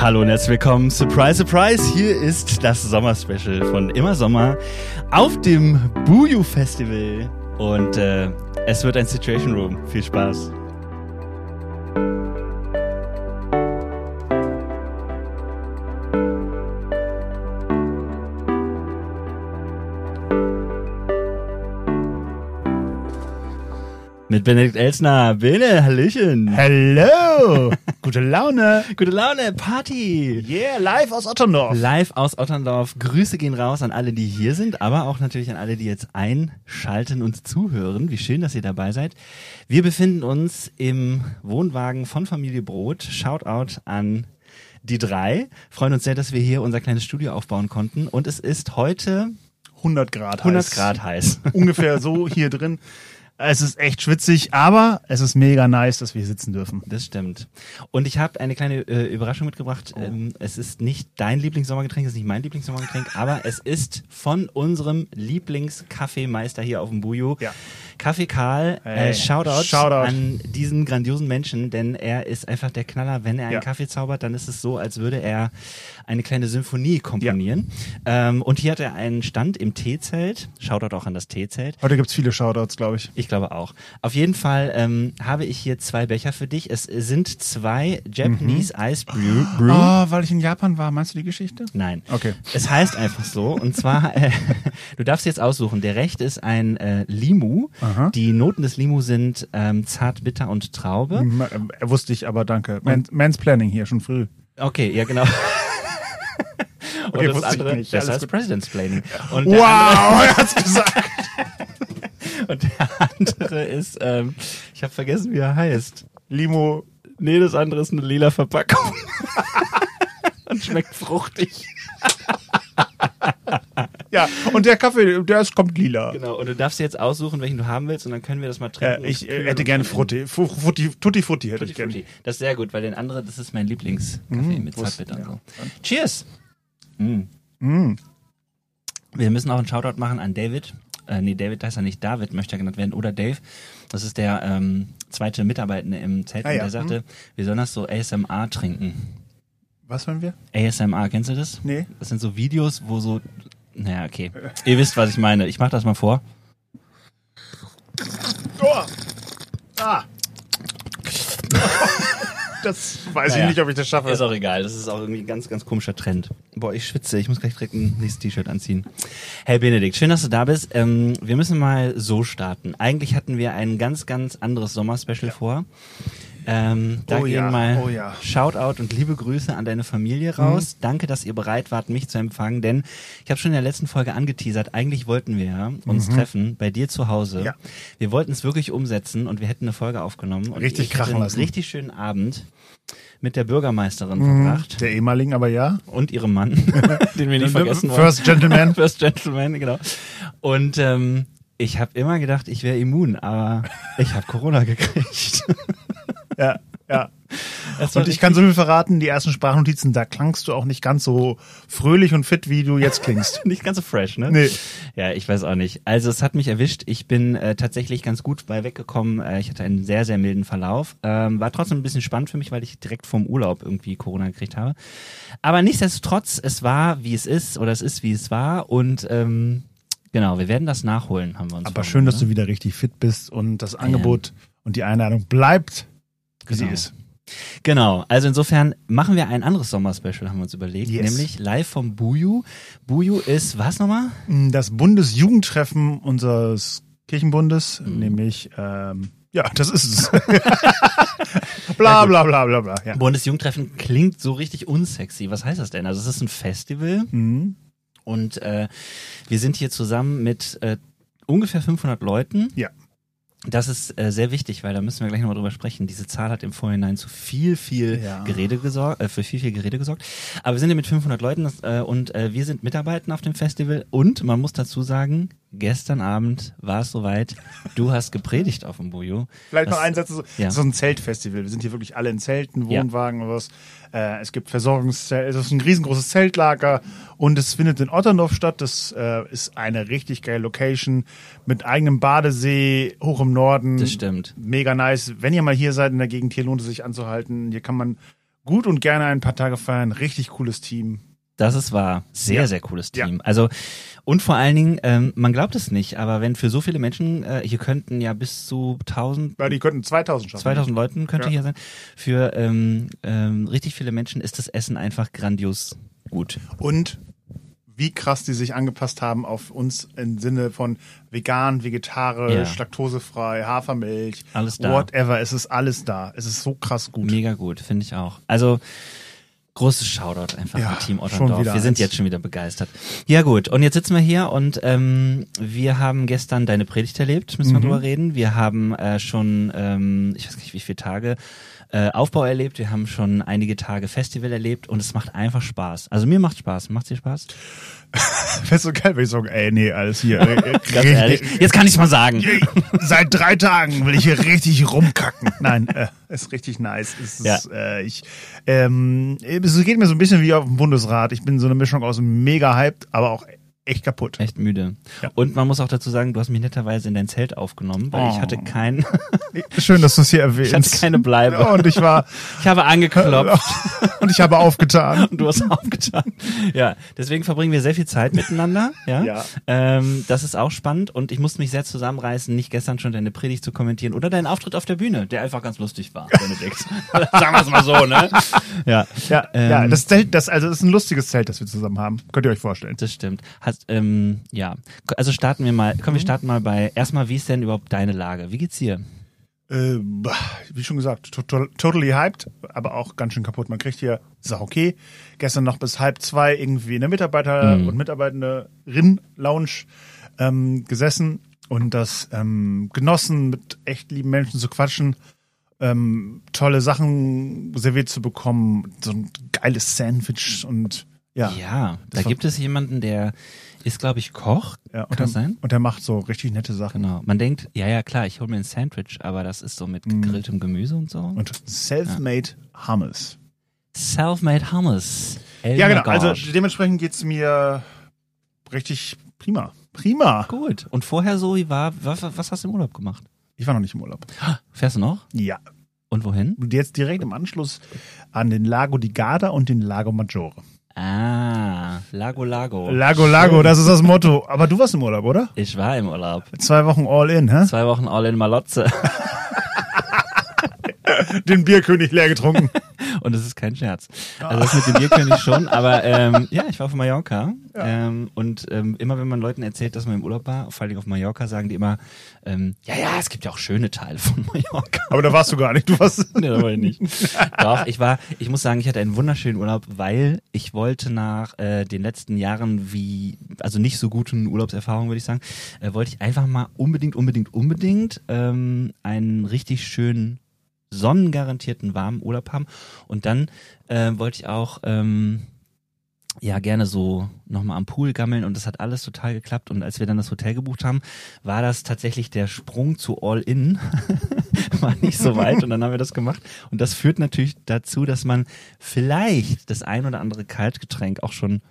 Hallo und herzlich willkommen. Surprise, surprise. Hier ist das Sommerspecial von Immer Sommer auf dem Buju Festival. Und äh, es wird ein Situation Room. Viel Spaß. Mit Benedikt Elsner. Bene, Hallöchen. Hello! Gute Laune! Gute Laune, Party. Yeah, live aus Otterndorf. Live aus Otterndorf. Grüße gehen raus an alle, die hier sind, aber auch natürlich an alle, die jetzt einschalten und zuhören. Wie schön, dass ihr dabei seid. Wir befinden uns im Wohnwagen von Familie Brot. Shoutout an die drei. Freuen uns sehr, dass wir hier unser kleines Studio aufbauen konnten. Und es ist heute 100 Grad 100 heiß. Grad heiß. Ungefähr so hier drin. Es ist echt schwitzig, aber es ist mega nice, dass wir hier sitzen dürfen. Das stimmt. Und ich habe eine kleine äh, Überraschung mitgebracht. Oh. Ähm, es ist nicht dein Lieblingssommergetränk, es ist nicht mein Lieblingssommergetränk, aber es ist von unserem Lieblingskaffeemeister hier auf dem Buju. Ja. Kaffee Karl, Hey, äh, Shoutout, Shoutout. an diesen grandiosen Menschen, denn er ist einfach der Knaller. Wenn er einen Ja. Kaffee zaubert, dann ist es so, als würde er eine kleine Symphonie komponieren. Ähm, und hier hat er einen Stand im Teezelt. Shoutout auch an das Teezelt. Heute gibt's viele Shoutouts, glaube ich. Ich glaube auch. Auf jeden Fall ähm, habe ich hier zwei Becher für dich. Es sind zwei Japanese Ice Brew. Brew. Oh, weil ich in Japan war. Meinst du die Geschichte? Nein. Okay. Es heißt einfach so. Und zwar, äh, du darfst jetzt aussuchen. Der rechte ist ein äh, Limu. Aha. Die Noten des Limu sind ähm, zart, bitter und Traube. M- äh, Wusste ich, aber danke. Man, Mansplaining hier, schon früh. Okay, ja genau. Und Okay, das andere, nicht. das heißt. President's Planning. Und Wow, er hat's gesagt. Und der andere ist, ähm, ich habe vergessen, wie er heißt. Limo. Nee, das andere ist eine lila Verpackung. Und schmeckt fruchtig. Ja, und der Kaffee, der ist, kommt lila. Genau, und du darfst jetzt aussuchen, welchen du haben willst und dann können wir das mal trinken. Äh, ich äh, hätte gerne Frutti. Frutti, Tutti Frutti hätte Tutti ich gerne. Das ist sehr gut, weil den anderen, das ist mein Lieblingskaffee mit wusste- Zartbitter und ja. so. Cheers! Mm. Mm. Wir müssen auch einen Shoutout machen an David. Äh, nee, David heißt er nicht, David möchte er genannt werden. Oder Dave. Das ist der ähm, zweite Mitarbeitende im Zelt. Ah, ja. der sagte, wir sollen das so ASMR trinken. Was wollen wir? ASMR, kennst du das? Nee. Das sind so Videos, wo so. Naja, okay. Ihr wisst, was ich meine. Ich mach das mal vor. Oh. Ah. Das weiß Naja. ich nicht, ob ich das schaffe. Ist auch egal. Das ist auch irgendwie ein ganz, ganz komischer Trend. Boah, ich schwitze. Ich muss gleich direkt ein nächstes T-Shirt anziehen. Hey Benedikt, schön, dass du da bist. Ähm, wir müssen mal so starten. Eigentlich hatten wir ein ganz, ganz anderes Sommerspecial vor. Ähm, da Oh gehen ja, mal oh ja. Mhm. Shoutout und liebe Grüße an deine Familie raus. Danke, dass ihr bereit wart, mich zu empfangen, denn ich habe schon in der letzten Folge angeteasert, eigentlich wollten wir ja uns treffen bei dir zu Hause. Mhm. Ja. Wir wollten es wirklich umsetzen und wir hätten eine Folge aufgenommen. Und Richtig krachen einen lassen. richtig schönen Abend mit der Bürgermeisterin Mhm. verbracht Der ehemaligen, aber ja. und ihrem Mann, den wir nicht vergessen wollen. First Gentleman. First Gentleman, genau. Und ähm, ich habe immer gedacht, ich wäre immun, aber ich habe Corona gekriegt. Ja, ja. Und ich kann so viel verraten, die ersten Sprachnotizen, da klangst du auch nicht ganz so fröhlich und fit, wie du jetzt klingst. nicht ganz so fresh, ne? Nee. Ja, ich weiß auch nicht. Also es hat mich erwischt. Ich bin äh, tatsächlich ganz gut bei weggekommen. Äh, ich hatte einen sehr, sehr milden Verlauf. Ähm, war trotzdem ein bisschen spannend für mich, weil ich direkt vom Urlaub irgendwie Corona gekriegt habe. Aber nichtsdestotrotz, es war, wie es ist, oder es ist, wie es war. Und ähm, genau, wir werden das nachholen, haben wir uns Aber schön, dass ne? du wieder richtig fit bist und das Angebot und die Einladung bleibt, wie sie Genau. ist. Genau, also insofern machen wir ein anderes Sommerspecial, haben wir uns überlegt, Yes. nämlich live vom Buju. Buju ist was nochmal? Das Bundesjugendtreffen unseres Kirchenbundes, Mhm. nämlich, ähm, ja, das ist es. bla bla bla bla bla. Ja. Bundesjugendtreffen klingt so richtig unsexy. Was heißt das denn? Also es ist ein Festival Mhm. und äh, wir sind hier zusammen mit äh, ungefähr 500 Leuten. Ja. Das ist äh, sehr wichtig, weil da müssen wir gleich nochmal drüber sprechen. Diese Zahl hat im Vorhinein zu viel, viel Ja. Gerede gesorgt, äh, für viel, viel Gerede gesorgt. Aber wir sind hier mit 500 Leuten das, äh, und äh, wir sind Mitarbeiter auf dem Festival und man muss dazu sagen, gestern Abend war es soweit, du hast gepredigt auf dem Bujo. Vielleicht noch Das- ein Satz. So, ja. So ein Zeltfestival. Wir sind hier wirklich alle in Zelten, Ja. Wohnwagen oder was. Äh, es gibt Versorgungszelte. Es ist ein riesengroßes Zeltlager und es findet in Otterndorf statt. Das äh, ist eine richtig geile Location mit eigenem Badesee hoch im Norden. Das stimmt. Mega nice. Wenn ihr mal hier seid in der Gegend, hier lohnt es sich anzuhalten. Hier kann man gut und gerne ein paar Tage feiern. Richtig cooles Team. Das ist wahr. Sehr, Ja. sehr cooles Ja. Team. Also, und vor allen Dingen, ähm, man glaubt es nicht, aber wenn für so viele Menschen, äh, hier könnten ja bis zu 1000, Weil die könnten 2000 schaffen. 2000 Leuten könnte Ja. hier sein, für ähm, ähm, richtig viele Menschen ist das Essen einfach grandios gut. Und wie krass die sich angepasst haben auf uns im Sinne von vegan, vegetarisch, Ja. laktosefrei, Hafermilch, Alles da. whatever. Es ist alles da. Es ist so krass gut. Mega gut, finde ich auch. Also, großes Shoutout einfach Ja, an Team Otterndorf. Wir sind eins. jetzt schon wieder begeistert. Ja gut, und jetzt sitzen wir hier und ähm, wir haben gestern deine Predigt erlebt, müssen wir Mhm. drüber reden. Wir haben äh, schon, ähm, ich weiß nicht wie viele Tage, äh, Aufbau erlebt. Wir haben schon einige Tage Festival erlebt und es macht einfach Spaß. Also mir macht Spaß. Macht dir Spaß? Wäre so geil, wenn ich sagen, ey, nee, alles hier. äh, äh, Ganz ehrlich. Jetzt kann ich's mal sagen. Seit drei Tagen will ich hier richtig rumkacken. Nein, äh, ist richtig nice. Es ist, Ja. äh, ich, ähm, es geht mir so ein bisschen wie auf dem Bundesrat. Ich bin so eine Mischung aus mega hyped, aber auch echt kaputt. Echt müde. Ja. Und man muss auch dazu sagen, du hast mich netterweise in dein Zelt aufgenommen, weil ich Oh. hatte kein, Schön, dass du es hier erwähnst. ich hatte keine Bleibe. Und ich war, Ich habe angeklopft. und ich habe aufgetan. und du hast aufgetan. Ja, deswegen verbringen wir sehr viel Zeit miteinander. Ja, Ja. Ähm, das ist auch spannend und ich musste mich sehr zusammenreißen, nicht gestern schon deine Predigt zu kommentieren oder deinen Auftritt auf der Bühne, der einfach ganz lustig war, Benedikt. Sagen wir es mal so, ne? Ja, Ja, ähm, ja, das Zelt, das, also, das ist ein lustiges Zelt, das wir zusammen haben. Könnt ihr euch vorstellen. Das stimmt. Hast, ähm, ja, also starten wir mal. Komm, wir starten mal bei erstmal, wie ist denn überhaupt deine Lage? Wie geht's dir? Äh, wie schon gesagt, total, totally hyped, aber auch ganz schön kaputt. Man kriegt hier, ist auch okay, gestern noch bis halb zwei irgendwie in der Mitarbeiter- Mhm. und Mitarbeiterin-Lounge ähm, gesessen und das ähm, genossen, mit echt lieben Menschen zu quatschen, ähm, tolle Sachen serviert zu bekommen, so ein geiles Sandwich und ja. Ja, da gibt es jemanden, der ist, glaube ich, Koch. ja und, Kann das der, sein? und der macht so richtig nette Sachen. Genau. Man denkt, ja, ja, klar, ich hole mir ein Sandwich, aber das ist so mit gegrilltem Gemüse und so. Und self-made Hummus. Self-made Hummus. Ja, genau. Elmagard. Also dementsprechend geht's mir richtig prima. Prima. Gut. Und vorher so, wie war, was, was hast du im Urlaub gemacht? Ich war noch nicht im Urlaub. Fährst du noch? Ja. Und wohin? Und jetzt direkt im Anschluss an den Lago di Garda und den Lago Maggiore. Ah, Lago Lago. Lago Lago, das ist das Motto. Aber du warst im Urlaub, oder? Ich war im Urlaub. Zwei Wochen all in, hä? Zwei Wochen all in Malotze. Den Bierkönig leer getrunken. Und es ist kein Scherz. Also das mit dem Bierkönig schon, aber ähm, ja, ich war auf Mallorca ähm, und ähm, immer wenn man Leuten erzählt, dass man im Urlaub war, vor allem auf Mallorca, sagen die immer, ähm, ja, ja, es gibt ja auch schöne Teile von Mallorca. Aber da warst du gar nicht. Du warst. nee, das war ich nicht. Doch, ich war, ich muss sagen, ich hatte einen wunderschönen Urlaub, weil ich wollte nach äh, den letzten Jahren wie, also nicht so guten Urlaubserfahrungen, würde ich sagen, äh, wollte ich einfach mal unbedingt, unbedingt, unbedingt ähm, einen richtig schönen sonnengarantierten warmen Urlaub haben. Und dann äh, wollte ich auch ähm, ja gerne so nochmal am Pool gammeln und das hat alles total geklappt. Und als wir dann das Hotel gebucht haben, war das tatsächlich der Sprung zu All In. war nicht so weit und dann haben wir das gemacht. Und das führt natürlich dazu, dass man vielleicht das ein oder andere Kaltgetränk auch schon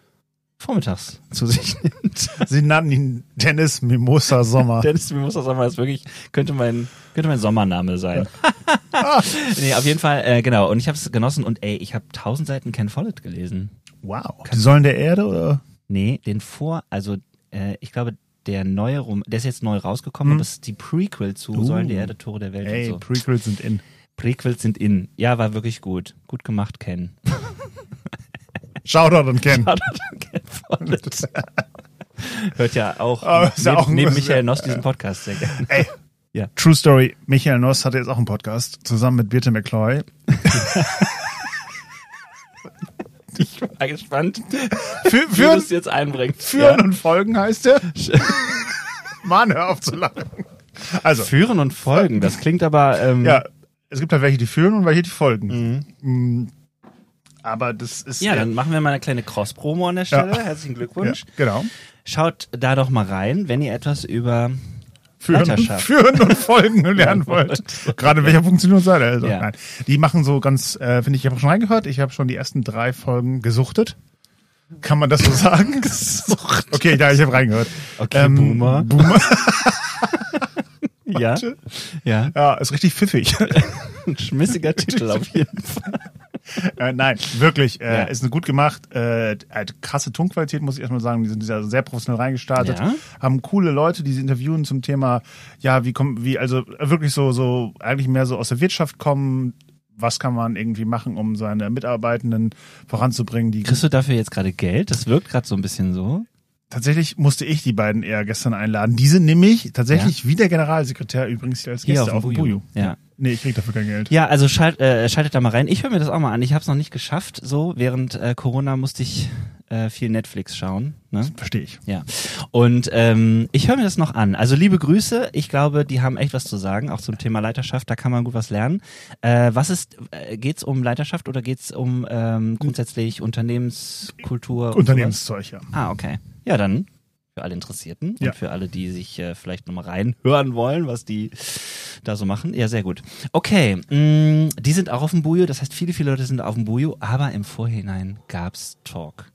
vormittags zu sich nimmt. Sie nannten ihn Dennis Mimosa Sommer. Dennis Mimosa Sommer ist wirklich, könnte mein, könnte mein Sommername sein. nee, auf jeden Fall, äh, genau. Und ich habe es genossen und ey, ich habe tausend Seiten Ken Follett gelesen. Wow. Die Säulen der Erde oder? Nee, den vor, also äh, ich glaube, der neue Rom, der ist jetzt neu rausgekommen, aber das ist die Prequel zu Uh. Sollen der Erde, Tore der Welt Ey, und so. Prequels sind in. Prequels sind in. Ja, war wirklich gut. Gut gemacht, Ken. Shoutout an Ken. Ken Follett. Hört ja auch, Aber ja auch neben Michael Noss diesen Podcast sehr gerne. Ey. Ja. True Story. Michael Noss hatte jetzt auch einen Podcast zusammen mit Birte McCloy. Ich war gespannt, Für, wie du es jetzt einbringst. führen ja. und Folgen heißt er. Mann, hör auf zu lachen. Also, Führen und folgen, das klingt aber, ähm, ja, es gibt halt welche, die führen und welche, die folgen. Mm, Aber das ist. ja, dann machen wir mal eine kleine Cross-Promo an der Stelle. Herzlichen ja, Glückwunsch. genau. Schaut da doch mal rein, wenn ihr etwas über Führen führen und folgen lernen wollt. Gerade welcher Funktionsseite. Also, Ja. nein. Die machen so ganz, äh, finde ich, ich habe schon reingehört. Ich habe schon die ersten drei Folgen gesuchtet. Kann man das so sagen? Okay, ja, ich habe reingehört. Okay, Boomer. Boomer. ja, ja, Ja, ist richtig pfiffig. ein schmissiger Titel auf jeden Fall. äh, nein, wirklich, äh, Ja. ist gut gemacht. Äh, halt krasse Tonqualität, muss ich erstmal sagen. Die sind ja sehr professionell reingestartet. Ja. Haben coole Leute, die sie interviewen zum Thema, ja, wie kommen, wie, also wirklich so, so, eigentlich mehr so aus der Wirtschaft kommen. Was kann man irgendwie machen, um seine Mitarbeitenden voranzubringen, die Kriegst du dafür jetzt gerade Geld? Das wirkt gerade so ein bisschen so. Tatsächlich musste ich die beiden eher gestern einladen. Die sind nämlich tatsächlich wie der Generalsekretär übrigens hier als Hier Gäste auf auf dem. Buju. Ja. Nee, ich krieg dafür kein Geld. Ja, also schalt, äh, schaltet da mal rein. Ich höre mir das auch mal an. Ich habe es noch nicht geschafft. So während äh, Corona musste ich äh, viel Netflix schauen. Ne? Verstehe ich. Ja. Und ähm, ich höre mir das noch an. Also liebe Grüße. Ich glaube, die haben echt was zu sagen, auch zum Thema Leiterschaft. Da kann man gut was lernen. Äh, was ist? Äh, geht's um Leiterschaft oder geht's um ähm, grundsätzlich Unternehmenskultur? Unternehmenszeug, ja. Ah, okay. Ja, dann für alle Interessierten Ja. und für alle, die sich äh, vielleicht nochmal reinhören wollen, was die da so machen. Ja, sehr gut. Okay, mh, die sind auch auf dem Bujo. Das heißt, viele, viele Leute sind auf dem Bujo, aber im Vorhinein gab's Talk.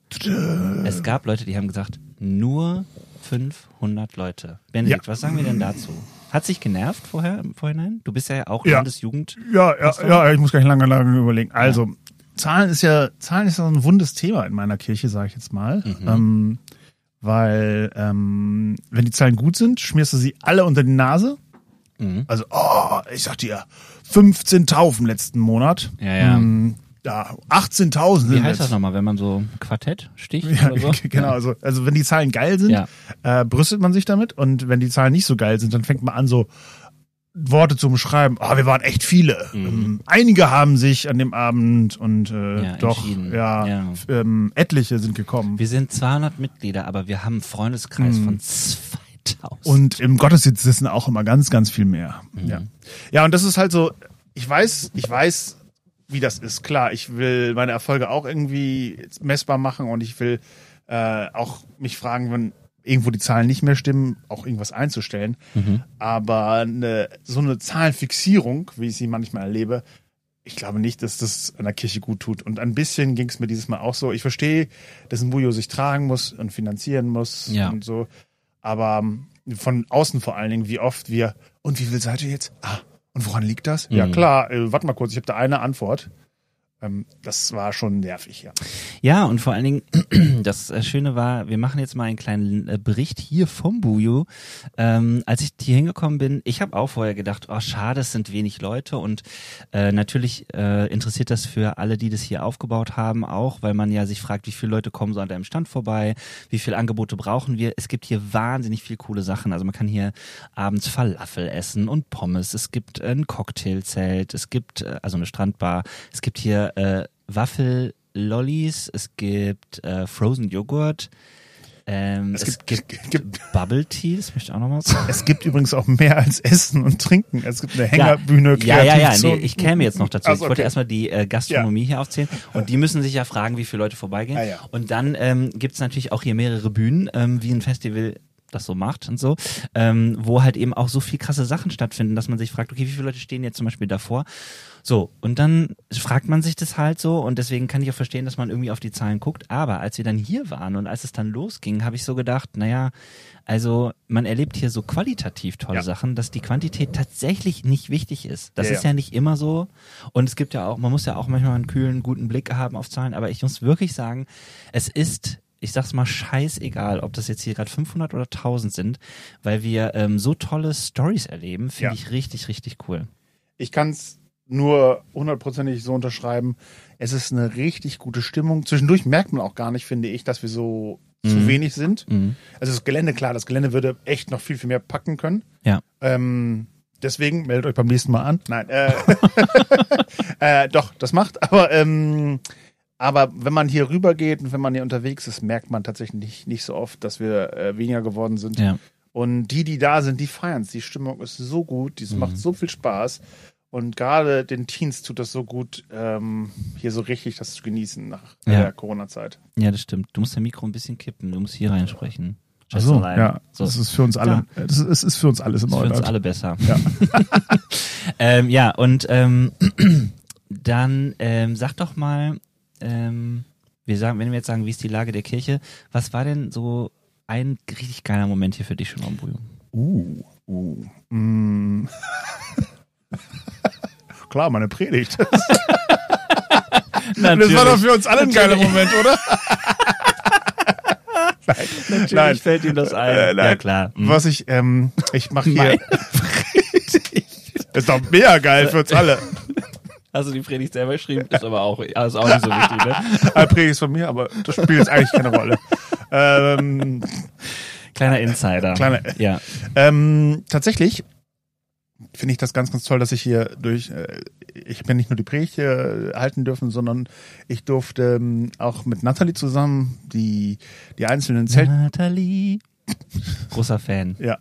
Es gab Leute, die haben gesagt, nur 500 Leute. Benedikt, Ja. was sagen wir denn dazu? Hat sich genervt vorher im Vorhinein? Du bist ja auch Ja. Landesjugend. Ja, ja, ja, ich muss gleich lange, lange überlegen. Also, Zahlen ist ja, Zahlen ist ja so ein wundes Thema in meiner Kirche, sage ich jetzt mal. Mhm. Ähm, weil, ähm, wenn die Zahlen gut sind, schmierst du sie alle unter die Nase. Mhm. Also, oh, ich sag dir, 15 Taufen letzten Monat. Ja, ja. Ähm, ja, 18.000 Wie sind heißt das jetzt. nochmal, wenn man so Quartett sticht Ja, oder so? genau, also, also wenn die Zahlen geil sind, Ja. äh, brüstet man sich damit und wenn die Zahlen nicht so geil sind, dann fängt man an so Worte zu beschreiben. Ah, wir waren echt viele. Mhm. Ähm, einige haben sich an dem Abend und äh, Ja, doch, ja, Ja. Ähm, etliche sind gekommen. Wir sind 200 Mitglieder, aber wir haben einen Freundeskreis Mhm. von 2000. Und im Gottesdienst sitzen auch immer ganz, ganz viel mehr. Mhm. Ja. ja, und das ist halt so, ich weiß, ich weiß, wie das ist. Klar, ich will meine Erfolge auch irgendwie messbar machen und ich will äh, auch mich fragen, wenn irgendwo die Zahlen nicht mehr stimmen, auch irgendwas einzustellen. Mhm. Aber eine, so eine Zahlenfixierung, wie ich sie manchmal erlebe, ich glaube nicht, dass das einer Kirche gut tut. Und ein bisschen ging es mir dieses Mal auch so. Ich verstehe, dass ein Bujo sich tragen muss und finanzieren muss Ja. und so. Aber ähm, von außen vor allen Dingen, wie oft wir, und wie viel seid ihr jetzt? Ah, und woran liegt das? Ja Mhm. klar, äh, warte mal kurz, ich habe da eine Antwort. Ähm, das war schon nervig, ja. Ja, und vor allen Dingen, das äh, Schöne war, wir machen jetzt mal einen kleinen äh, Bericht hier vom Buju. Ähm, als ich hier hingekommen bin, ich habe auch vorher gedacht, oh schade, es sind wenig Leute und äh, natürlich äh, interessiert das für alle, die das hier aufgebaut haben, auch, weil man ja sich fragt, wie viele Leute kommen so an deinem Stand vorbei, wie viele Angebote brauchen wir. Es gibt hier wahnsinnig viel coole Sachen. Also man kann hier abends Falafel essen und Pommes. Es gibt ein Cocktailzelt, es gibt äh, also eine Strandbar, es gibt hier äh, Waffel Lollis, es gibt äh, Frozen Joghurt, ähm, es, Es gibt, gibt- gibt- Bubble Tea, das möchte ich auch noch mal sagen. Es gibt übrigens auch mehr als Essen und Trinken. Es gibt eine Hängerbühne, ja, ja, ja, ja, nee, ich käme jetzt noch dazu. Ach Ich so, wollte okay. erstmal die äh, Gastronomie hier aufzählen und die müssen sich ja fragen, wie viele Leute vorbeigehen. Ja, ja. Und dann ähm, gibt es natürlich auch hier mehrere Bühnen, ähm, wie ein Festival das so macht und so, ähm, wo halt eben auch so viel krasse Sachen stattfinden, dass man sich fragt, okay, wie viele Leute stehen jetzt zum Beispiel davor? So, und dann fragt man sich das halt so und deswegen kann ich auch verstehen, dass man irgendwie auf die Zahlen guckt. Aber als wir dann hier waren und als es dann losging, habe ich so gedacht, naja, also man erlebt hier so qualitativ tolle Ja. Sachen, dass die Quantität tatsächlich nicht wichtig ist. Das Ja, ist ja. ja nicht immer so. Und es gibt ja auch, man muss ja auch manchmal einen kühlen, guten Blick haben auf Zahlen, aber ich muss wirklich sagen, es ist ich sag's mal, scheißegal, ob das jetzt hier gerade 500 oder 1000 sind, weil wir ähm, so tolle Stories erleben, finde Ja. ich richtig, richtig cool. Ich kann es nur hundertprozentig so unterschreiben. Es ist eine richtig gute Stimmung. Zwischendurch merkt man auch gar nicht, finde ich, dass wir so zu Mhm. wenig sind. Mhm. Also das Gelände, klar, das Gelände würde echt noch viel, viel mehr packen können. Ja. Ähm, deswegen meldet euch beim nächsten Mal an. Nein, äh, äh, doch, das macht. Aber ähm, aber wenn man hier rüber geht und wenn man hier unterwegs ist, merkt man tatsächlich nicht, nicht so oft, dass wir äh, weniger geworden sind. Ja. Und die, die da sind, die feiern es. Die Stimmung ist so gut, die Mhm. macht so viel Spaß. Und gerade den Teens tut das so gut, ähm, hier so richtig das zu genießen nach Ja. der Corona-Zeit. ja, das stimmt. Du musst dein Mikro ein bisschen kippen, du musst hier reinsprechen. Ach so, ja. So. Das ist für uns alle. Das ist, es ist für uns alles Das ist für uns Ordnung. alle besser. Ja. ähm, ja, und ähm, dann ähm, sag doch mal, ähm, wir sagen, wenn wir jetzt sagen, wie ist die Lage der Kirche, was war denn so ein richtig geiler Moment hier für dich schon am Bujo? Uh, uh. Mm. Klar, meine Predigt. Das war doch für uns alle ein geiler Moment, oder? nein, Natürlich Nein. fällt ihm das ein. Äh. Ja, klar. Hm. Was ich, ähm, ich mache hier. Meine ist doch mega geil für uns alle. Du die Predigt selber geschrieben? Ist aber auch, ist auch nicht so wichtig, ne? Ein Predigt ist von mir, aber das spielt jetzt eigentlich keine Rolle. Ähm, Kleiner Insider. Kleiner- Ja. ähm, tatsächlich finde ich das ganz, ganz toll, dass ich hier durch, äh, ich ja nicht nur die Predigt hier halten dürfen, sondern ich durfte ähm, auch mit Nathalie zusammen die, die einzelnen Zelt, Nathalie. Großer Fan. ja,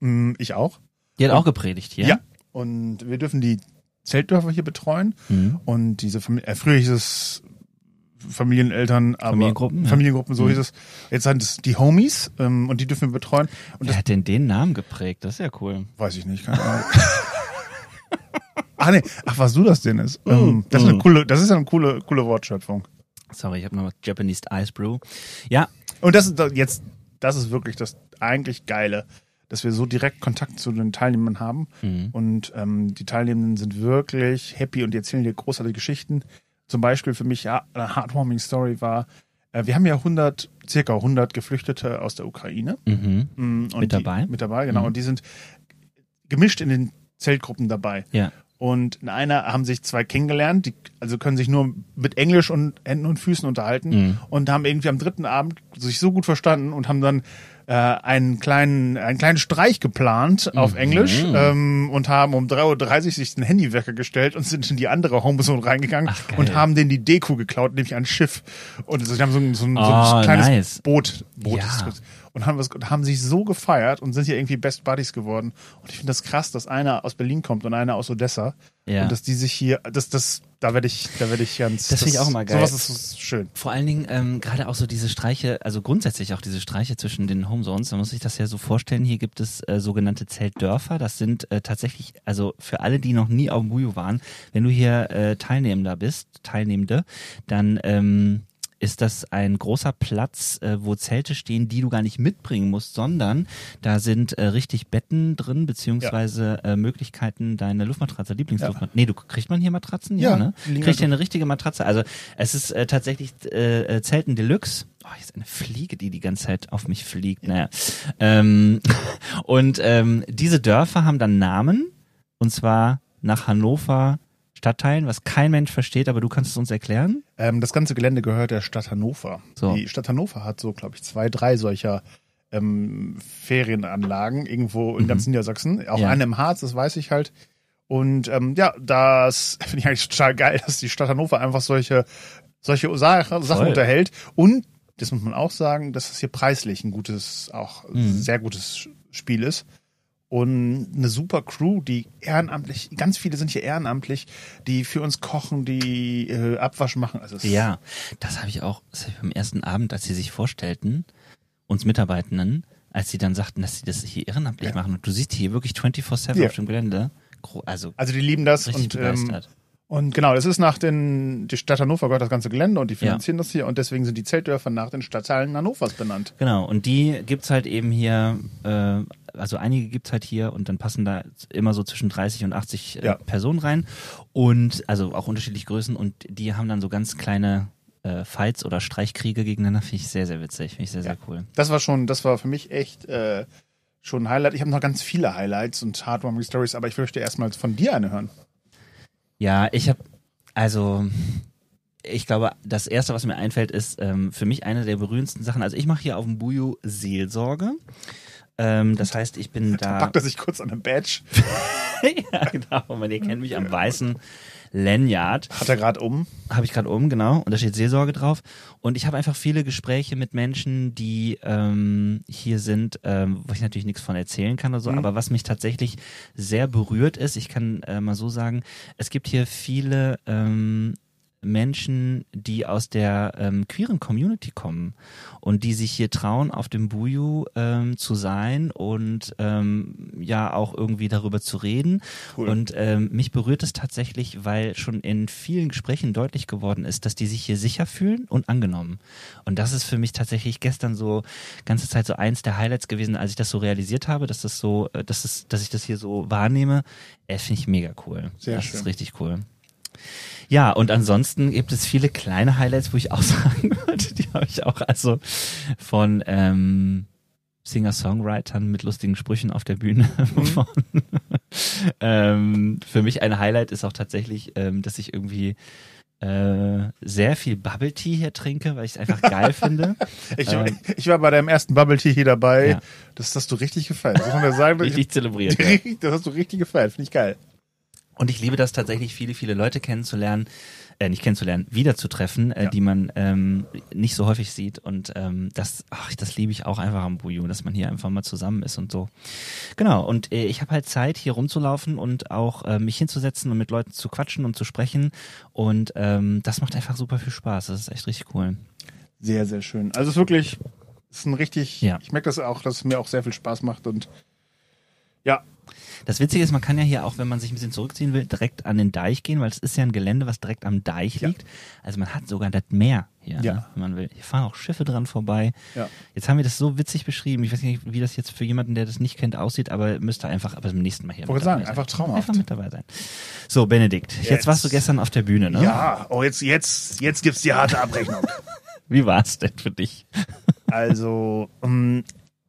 mh, ich auch. Die hat auch gepredigt hier. Ja. Und wir dürfen die Zeltdörfer hier betreuen. Mhm. Und diese Familie, äh, früher hieß es Familieneltern, aber Familiengruppen, ja. Familiengruppen, so Mhm. hieß es. Jetzt sind es die Homies ähm, und die dürfen wir betreuen. Und Wer hat denn den Namen geprägt? Das ist ja cool. weiß ich nicht, keine Ahnung. Ach nee, ach was du das denn ist. Ähm, das ist eine Mhm. coole, das ist eine coole, coole Wortschöpfung. Sorry, ich habe noch was Japanese Ice Brew. Ja, Und das ist jetzt, das ist wirklich das eigentlich Geile, dass wir so direkt Kontakt zu den Teilnehmern haben. Mhm. Und ähm, die Teilnehmenden sind wirklich happy und die erzählen dir großartige Geschichten. Zum Beispiel für mich ja eine heartwarming Story war, äh, wir haben ja 100, circa 100 Geflüchtete aus der Ukraine. Mhm. Mm, Mit die, dabei? Mit dabei, genau. Mhm. Und die sind gemischt in den Zeltgruppen dabei. Ja. Und in einer haben sich zwei kennengelernt, die also können sich nur mit Englisch und Händen und Füßen unterhalten Mhm. und haben irgendwie am dritten Abend sich so gut verstanden und haben dann äh, einen kleinen einen kleinen Streich geplant auf Mhm. Englisch ähm, und haben um 3.30 Uhr sich den Handywecker gestellt und sind in die andere Homezone reingegangen Ach, und haben denen die Deko geklaut, nämlich ein Schiff. Und die haben so ein, so ein, so Oh, ein kleines nice. Boot, Boot Ja. und haben, was, haben sich so gefeiert und sind hier irgendwie Best Buddies geworden. Und ich finde das krass, dass einer aus Berlin kommt und einer aus Odessa. Ja. Und dass die sich hier, das, das, da werde ich, da werde ich ganz. Das finde ich auch immer geil. Sowas ist schön. Vor allen Dingen ähm, gerade auch so diese Streiche, also grundsätzlich auch diese Streiche zwischen den Homezones, da muss ich das ja so vorstellen, hier gibt es äh, sogenannte Zeltdörfer, das sind äh, tatsächlich, also für alle, die noch nie auf Buju waren, wenn du hier äh, Teilnehmender bist, Teilnehmende, dann ähm, ist das ein großer Platz, äh, wo Zelte stehen, die du gar nicht mitbringen musst, sondern da sind äh, richtig Betten drin, beziehungsweise äh, Möglichkeiten, deine Luftmatratze, Lieblingsluftmatratze. Nee, du kriegt man hier Matratzen? Ja, ne? die liegen Kriegt ihr eine richtige Matratze? Also es ist äh, tatsächlich äh, äh, Zelten Deluxe. Oh, hier ist eine Fliege, die die ganze Zeit auf mich fliegt. Naja. Ähm, und ähm, diese Dörfer haben dann Namen und zwar nach Hannover Stadtteilen, was kein Mensch versteht, aber du kannst es uns erklären. Ähm, das ganze Gelände gehört der Stadt Hannover. So. Die Stadt Hannover hat so, glaube ich, zwei, drei solcher ähm, Ferienanlagen irgendwo in Mhm. ganz Niedersachsen. Auch Ja. eine im Harz, das weiß ich halt. Und ähm, ja, das finde ich eigentlich total geil, dass die Stadt Hannover einfach solche, solche Sa Sachen Voll. unterhält. Und das muss man auch sagen, dass es hier preislich ein gutes, auch Mhm. sehr gutes Spiel ist. Und eine super Crew, die ehrenamtlich, ganz viele sind hier ehrenamtlich, die für uns kochen, die äh, Abwasch machen. Also es Ja, das habe ich auch das hab ich beim ersten Abend, als sie sich vorstellten, uns Mitarbeitenden, als sie dann sagten, dass sie das hier ehrenamtlich Ja. machen. Und du siehst hier wirklich 24-7 Ja. auf dem Gelände. Also Also die lieben das und, ähm, begeistert. und genau, das ist nach den, die Stadt Hannover gehört das ganze Gelände und die Ja. finanzieren das hier und deswegen sind die Zeltdörfer nach den Stadtteilen Hannovers benannt. Genau, und die gibt's halt eben hier, äh, also einige gibt's halt hier und dann passen da immer so zwischen 30 und 80 äh, Ja. Personen rein und also auch unterschiedliche Größen und die haben dann so ganz kleine äh, Fights oder Streichkriege gegeneinander, finde ich sehr, sehr witzig, finde ich sehr, sehr cool. Das war schon, das war für mich echt äh, schon ein Highlight. Ich habe noch ganz viele Highlights und heartwarming Stories, aber ich möchte erstmal von dir eine hören. Ja, ich habe, also ich glaube, das Erste, was mir einfällt, ist ähm, für mich eine der berührendsten Sachen. Also ich mache hier auf dem Buju Seelsorge. Ähm, das heißt, ich bin Da da. packt er sich kurz an den Badge. ja, genau. Man, ihr kennt mich am weißen Lanyard. Hat er gerade um. Habe ich gerade oben, genau. Und da steht Seelsorge drauf. Und ich habe einfach viele Gespräche mit Menschen, die ähm, hier sind, ähm, wo ich natürlich nichts von erzählen kann oder so, Mhm. aber was mich tatsächlich sehr berührt ist, ich kann äh, mal so sagen, es gibt hier viele ähm, Menschen, die aus der ähm, queeren Community kommen und die sich hier trauen, auf dem Buju ähm, zu sein und ähm, ja auch irgendwie darüber zu reden. Cool. Und ähm, mich berührt es tatsächlich, weil schon in vielen Gesprächen deutlich geworden ist, dass die sich hier sicher fühlen und angenommen. Und das ist für mich tatsächlich gestern so ganze Zeit so eins der Highlights gewesen, als ich das so realisiert habe, dass das so, äh, dass es, dass ich das hier so wahrnehme. Äh, Finde ich mega cool. Sehr das schön. ist richtig cool. Ja, und ansonsten gibt es viele kleine Highlights, wo ich auch sagen würde, die habe ich auch also von ähm, Singer-Songwritern mit lustigen Sprüchen auf der Bühne. Von, ähm, für mich ein Highlight ist auch tatsächlich, ähm, dass ich irgendwie äh, sehr viel Bubble Tea hier trinke, weil ich es einfach geil finde. Ich, Ähm, ich war bei deinem ersten Bubble Tea hier dabei. Ja. Das hast du richtig gefeiert. Muss man ja sagen. Richtig zelebriert. Ja. Das hast du richtig gefeiert. Finde ich geil. Und ich liebe das tatsächlich, viele, viele Leute kennenzulernen, äh, nicht kennenzulernen, wiederzutreffen, äh, Ja. die man ähm, nicht so häufig sieht. Und ähm, das, ach, das liebe ich auch einfach am Buju, dass man hier einfach mal zusammen ist und so. Genau, und äh, ich habe halt Zeit, hier rumzulaufen und auch äh, mich hinzusetzen und mit Leuten zu quatschen und zu sprechen. Und ähm, das macht einfach super viel Spaß. Das ist echt richtig cool. Sehr, sehr schön. Also es ist wirklich, es ist ein richtig, Ja. ich merke das auch, dass es mir auch sehr viel Spaß macht und ja, Das Witzige ist, man kann ja hier auch, wenn man sich ein bisschen zurückziehen will, direkt an den Deich gehen, weil es ist ja ein Gelände, was direkt am Deich Ja. liegt. Also man hat sogar das Meer hier, Ja. ne, wenn man will. Hier fahren auch Schiffe dran vorbei. Ja. Jetzt haben wir das so witzig beschrieben. Ich weiß nicht, wie das jetzt für jemanden, der das nicht kennt, aussieht, aber müsste einfach aber beim nächsten Mal hier Wollte sagen, dabei einfach sein. traumhaft. Einfach mit dabei sein. So, Benedikt, jetzt, Jetzt. warst du gestern auf der Bühne, ne? ja, oh jetzt, jetzt, jetzt gibt's die harte Abrechnung. Wie war es denn für dich? Also, ähm,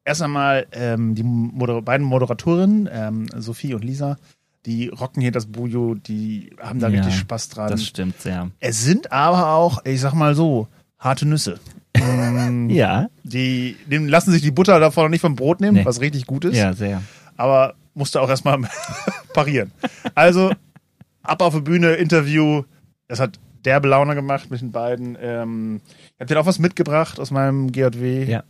erst einmal ähm, die Moder beiden Moderatorinnen, ähm, Sophie und Lisa, die rocken hier das Bujo, die haben da Ja, richtig Spaß dran. Das stimmt sehr. Es sind aber auch, ich sag mal so, harte Nüsse. Ähm, Ja, Die, dem lassen sich die Butter davon noch nicht vom Brot nehmen, Nee. was richtig gut ist. ja, sehr. aber musste auch erstmal parieren. Also, ab auf die Bühne, Interview. Das hat derbe Laune gemacht mit den beiden. Ähm, ich habe dir auch was mitgebracht aus meinem GJW. Ja.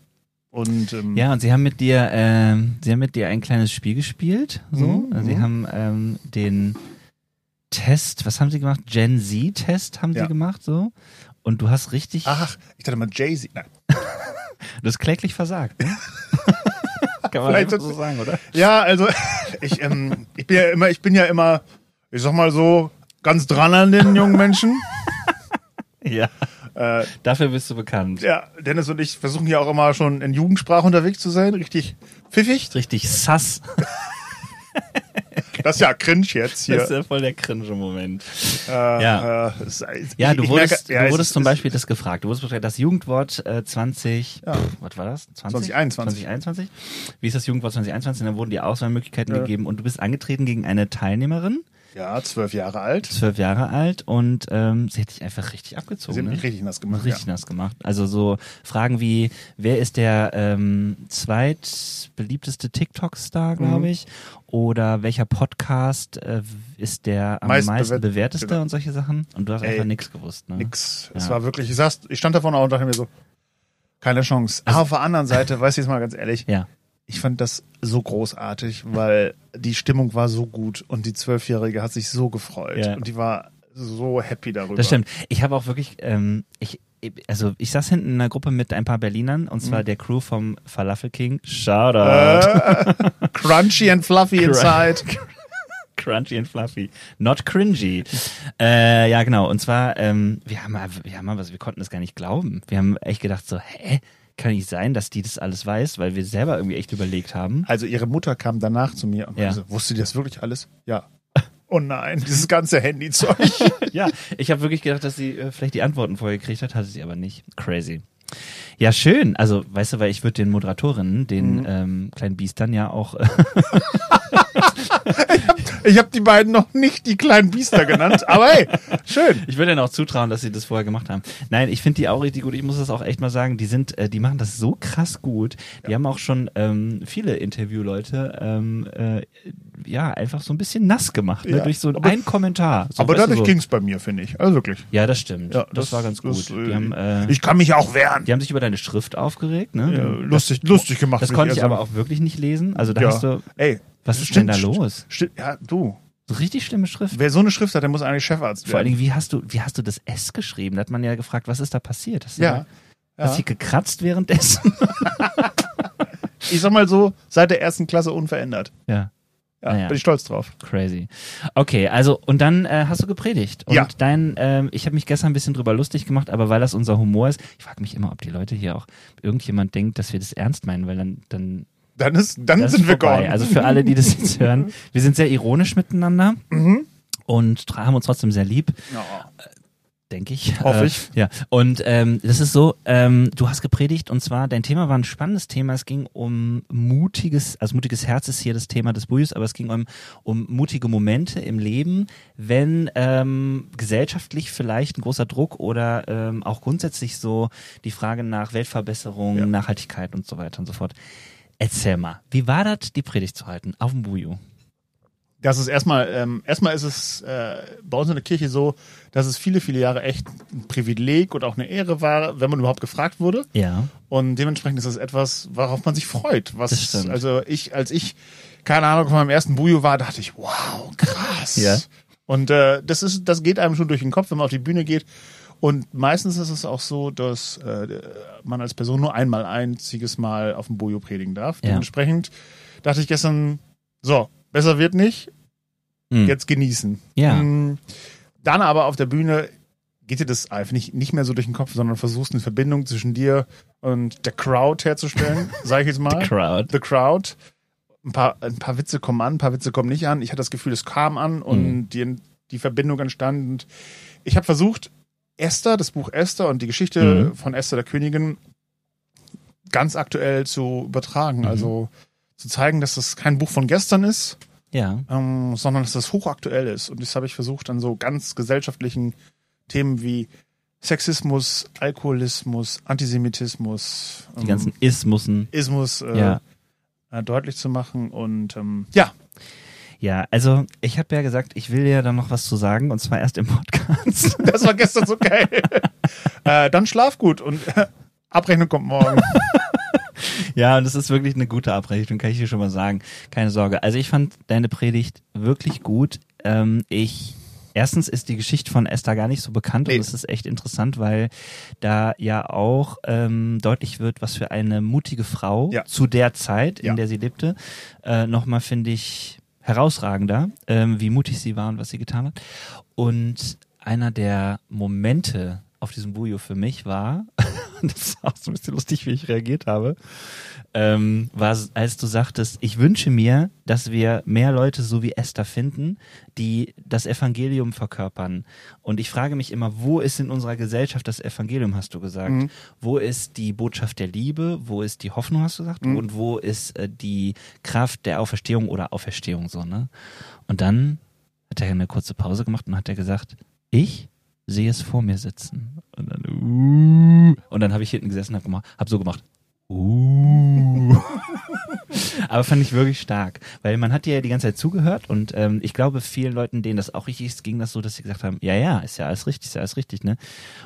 Und ähm, Ja, und sie haben mit dir, ähm, sie haben mit dir ein kleines Spiel gespielt. So. Mhm, Also sie mhm. haben ähm, den Test, was haben sie gemacht? Gen Z-Test haben Ja. sie gemacht, so. Und du hast richtig, ach, ich dachte mal Jay-Z. Nein. du hast kläglich versagt, ne? Kann man Vielleicht so sagen, oder? Ja, also ich, ähm, ich bin ja immer, ich bin ja immer, ich sag mal so, ganz dran an den jungen Menschen. Ja. Äh, Dafür bist du bekannt. ja, Dennis und ich versuchen ja auch immer schon in Jugendsprache unterwegs zu sein, richtig pfiffig. Richtig sass. Das ist ja cringe jetzt hier. Das ist ja voll der cringe-Moment. Äh, Ja. äh, Ja, du wurdest, merke- ja, du es wurdest ist- zum Beispiel das gefragt. Du wurdest gefragt, das Jugendwort äh, 20, Ja. pff, was war das? 20? 2021. 2021? Wie ist das Jugendwort 2021? Und dann wurden die Auswahlmöglichkeiten Ja. gegeben und du bist angetreten gegen eine Teilnehmerin, Ja, zwölf Jahre alt. zwölf Jahre alt und ähm, sie hat dich einfach richtig Sie abgezogen. haben Ne? mich richtig nass gemacht. Richtig ja. nass gemacht. Also so Fragen wie, wer ist der ähm, zweitbeliebteste TikTok-Star, glaube Mhm. ich? Oder welcher Podcast äh, ist der am Meist meisten bewert- bewerteste genau. und solche Sachen? Und du hast Ey, einfach nichts gewusst. Ne? Nix. Ja. Es war wirklich, ich, saß, ich stand davon und dachte mir so, keine Chance. Aber auf der anderen Seite, weiß ich jetzt mal ganz ehrlich, Ja. Ich fand das so großartig, weil die Stimmung war so gut und die Zwölfjährige hat sich so gefreut Ja. und die war so happy darüber. Das stimmt. Ich habe auch wirklich, ähm, ich, also ich saß hinten in einer Gruppe mit ein paar Berlinern und zwar der Crew vom Falafel King. Shoutout. Äh, crunchy and fluffy inside. Crunchy and fluffy. Not cringy. Äh, ja, genau. Und zwar, ähm, wir haben mal, wir haben mal was, wir konnten das gar nicht glauben. Wir haben echt gedacht so, hä? Kann nicht sein, dass die das alles weiß, weil wir selber irgendwie echt überlegt haben. Also ihre Mutter kam danach zu mir und Ja. meinte wusste die das wirklich alles? Ja. Oh nein, dieses ganze Handyzeug. ja, ich habe wirklich gedacht, dass sie äh, vielleicht die Antworten vorher gekriegt hat, hatte sie aber nicht. Crazy. Ja, schön. Also, weißt du, weil ich würde den Moderatorinnen, den Mhm. ähm, kleinen Biestern ja auch Ich habe die beiden noch nicht die kleinen Biester genannt, aber hey, schön. Ich würde denen auch zutrauen, dass sie das vorher gemacht haben. Nein, ich finde die auch richtig gut. Ich muss das auch echt mal sagen. Die sind, äh, die machen das so krass gut. Die haben auch schon ähm, viele Interviewleute, ähm, äh, ja, einfach so ein bisschen nass gemacht, ne? Ja, durch so aber- einen Kommentar. So, Aber dadurch so. ging's bei mir, finde ich. Also wirklich. Ja, das stimmt. Ja, das, war ganz gut. das, die, haben, äh, ich kann mich auch wehren. die haben sich über deine Schrift aufgeregt, ne? Ja, Das- lustig, lustig gemacht. Das konnte ich also. aber auch wirklich nicht lesen. Also da Ja. hast du, Ey, was ist stimmt, denn da los? Ja, du. Richtig schlimme Schrift. Wer so eine Schrift hat, der muss eigentlich Chefarzt Vor allen werden. Dingen, wie hast du, wie hast du das S geschrieben? Da hat man ja gefragt, was ist da passiert? Hast du Ja. Hast ja. du gekratzt währenddessen? Ich sag mal so, seit der ersten Klasse unverändert. ja. Ja, Naja. bin ich stolz drauf. Crazy. Okay, also und dann äh, hast du gepredigt. Und Ja. dein, ähm, ich habe mich gestern ein bisschen drüber lustig gemacht, aber weil das unser Humor ist, ich frage mich immer, ob die Leute hier auch irgendjemand denkt, dass wir das ernst meinen, weil dann, dann Dann ist, dann das sind ist wir vorbei. gone. Also für alle, die das jetzt hören, wir sind sehr ironisch miteinander. und tra- haben uns trotzdem sehr lieb. Ja. denke ich. Hoffe Äh, ich. Ja, und ähm, das ist so, ähm, du hast gepredigt und zwar, dein Thema war ein spannendes Thema. Es ging um mutiges, also mutiges Herz ist hier das Thema des Buches, aber es ging um, um mutige Momente im Leben, wenn ähm, gesellschaftlich vielleicht ein großer Druck oder ähm, auch grundsätzlich so die Frage nach Weltverbesserung, Ja. Nachhaltigkeit und so weiter und so fort. Erzähl mal, wie war das, die Predigt zu halten auf dem Buju? Das ist erstmal, ähm, erstmal ist es äh, bei uns in der Kirche so, dass es viele, viele Jahre echt ein Privileg und auch eine Ehre war, wenn man überhaupt gefragt wurde. Ja. Und dementsprechend ist es etwas, worauf man sich freut. Was, Das stimmt. Also ich, als ich, keine Ahnung, von meinem ersten Bujo war, dachte ich, wow, krass. Ja. Und äh, das ist, das geht einem schon durch den Kopf, wenn man auf die Bühne geht. Und meistens ist es auch so, dass äh, man als Person nur einmal einziges Mal auf dem Bujo predigen darf. Ja. Dementsprechend dachte ich gestern, so, besser wird nicht, Hm. jetzt genießen. Ja. Mm, Dann aber auf der Bühne geht dir das einfach nicht, nicht mehr so durch den Kopf, sondern versuchst eine Verbindung zwischen dir und der Crowd herzustellen, sage ich jetzt mal. Crowd. The Crowd. Ein paar, ein paar Witze kommen an, ein paar Witze kommen nicht an. Ich hatte das Gefühl, es kam an und Mhm. die, die Verbindung entstand. Und ich habe versucht, Esther, das Buch Esther und die Geschichte Mhm. von Esther der Königin ganz aktuell zu übertragen. Mhm. Also zu zeigen, dass das kein Buch von gestern ist, Ja. ähm, sondern dass das hochaktuell ist. Und das habe ich versucht an so ganz gesellschaftlichen Themen wie Sexismus, Alkoholismus, Antisemitismus, Die ganzen Ismussen. Ismus äh, Ja. äh, deutlich zu machen. Und ähm, ja, Ja, also ich habe ja gesagt, ich will ja dann noch was zu sagen und zwar erst im Podcast. das war gestern so geil. äh, dann schlaf gut und Abrechnung kommt morgen. ja, und das ist wirklich eine gute Abrechnung, kann ich dir schon mal sagen. Keine Sorge. Also ich fand deine Predigt wirklich gut. Ähm, ich Erstens ist die Geschichte von Esther gar nicht so bekannt Nee. und es ist echt interessant, weil da ja auch ähm, deutlich wird, was für eine mutige Frau Ja. zu der Zeit, in Ja. der sie lebte, äh, nochmal finde ich herausragender, ähm, wie mutig sie war und was sie getan hat. Und einer der Momente auf diesem Bujo für mich war, und das ist auch so ein bisschen lustig, wie ich reagiert habe, ähm, war, als du sagtest, ich wünsche mir, dass wir mehr Leute so wie Esther finden, die das Evangelium verkörpern. Und ich frage mich immer, wo ist in unserer Gesellschaft das Evangelium, hast du gesagt? Mhm. Wo ist die Botschaft der Liebe? Wo ist die Hoffnung, hast du gesagt? Mhm. Und wo ist äh, die Kraft der Auferstehung oder Auferstehung so, ne? Und dann hat er eine kurze Pause gemacht und hat er gesagt, ich sehe es vor mir sitzen. Und dann, uh, und dann habe ich hinten gesessen und habe hab so gemacht. Uh. Aber fand ich wirklich stark, weil man hat dir ja die ganze Zeit zugehört und ähm, ich glaube, vielen Leuten, denen das auch richtig ist, ging das so, dass sie gesagt haben, ja, ja, ist ja alles richtig, ist ja alles richtig, ne?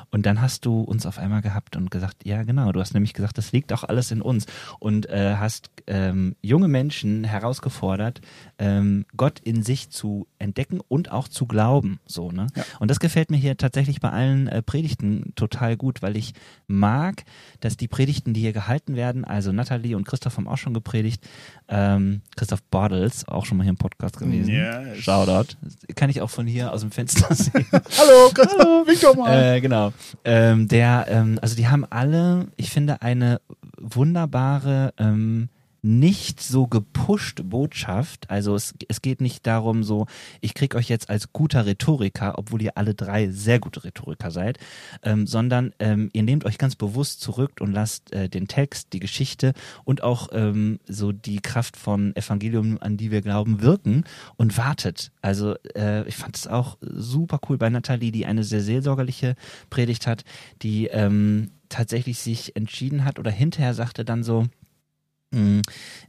Und dann hast du uns auf einmal gehabt und gesagt, ja, genau, du hast nämlich gesagt, das liegt auch alles in uns und äh, hast ähm, junge Menschen herausgefordert, ähm, Gott in sich zu entdecken und auch zu glauben, so, ne? Ja. Und das gefällt mir hier tatsächlich bei allen äh, Predigten total gut, weil ich mag, dass die Predigten, die hier gehalten werden, also Nathalie und Christoph haben auch schon gepredigt, ähm, Christoph Bordels, auch schon mal hier im Podcast gewesen. Yes. Shoutout. Kann ich auch von hier aus dem Fenster sehen. Hallo, Christoph, wink doch mal. Äh, genau. Ähm, der, ähm, also die haben alle, ich finde, eine wunderbare, ähm, nicht so gepusht Botschaft. Also es, es geht nicht darum, so, ich krieg euch jetzt als guter Rhetoriker, obwohl ihr alle drei sehr gute Rhetoriker seid, ähm, sondern ähm, ihr nehmt euch ganz bewusst zurück und lasst äh, den Text, die Geschichte und auch ähm, so die Kraft von Evangelium, an die wir glauben, wirken und wartet. Also äh, ich fand es auch super cool bei Nathalie, die eine sehr seelsorgerliche Predigt hat, die ähm, tatsächlich sich entschieden hat oder hinterher sagte dann so,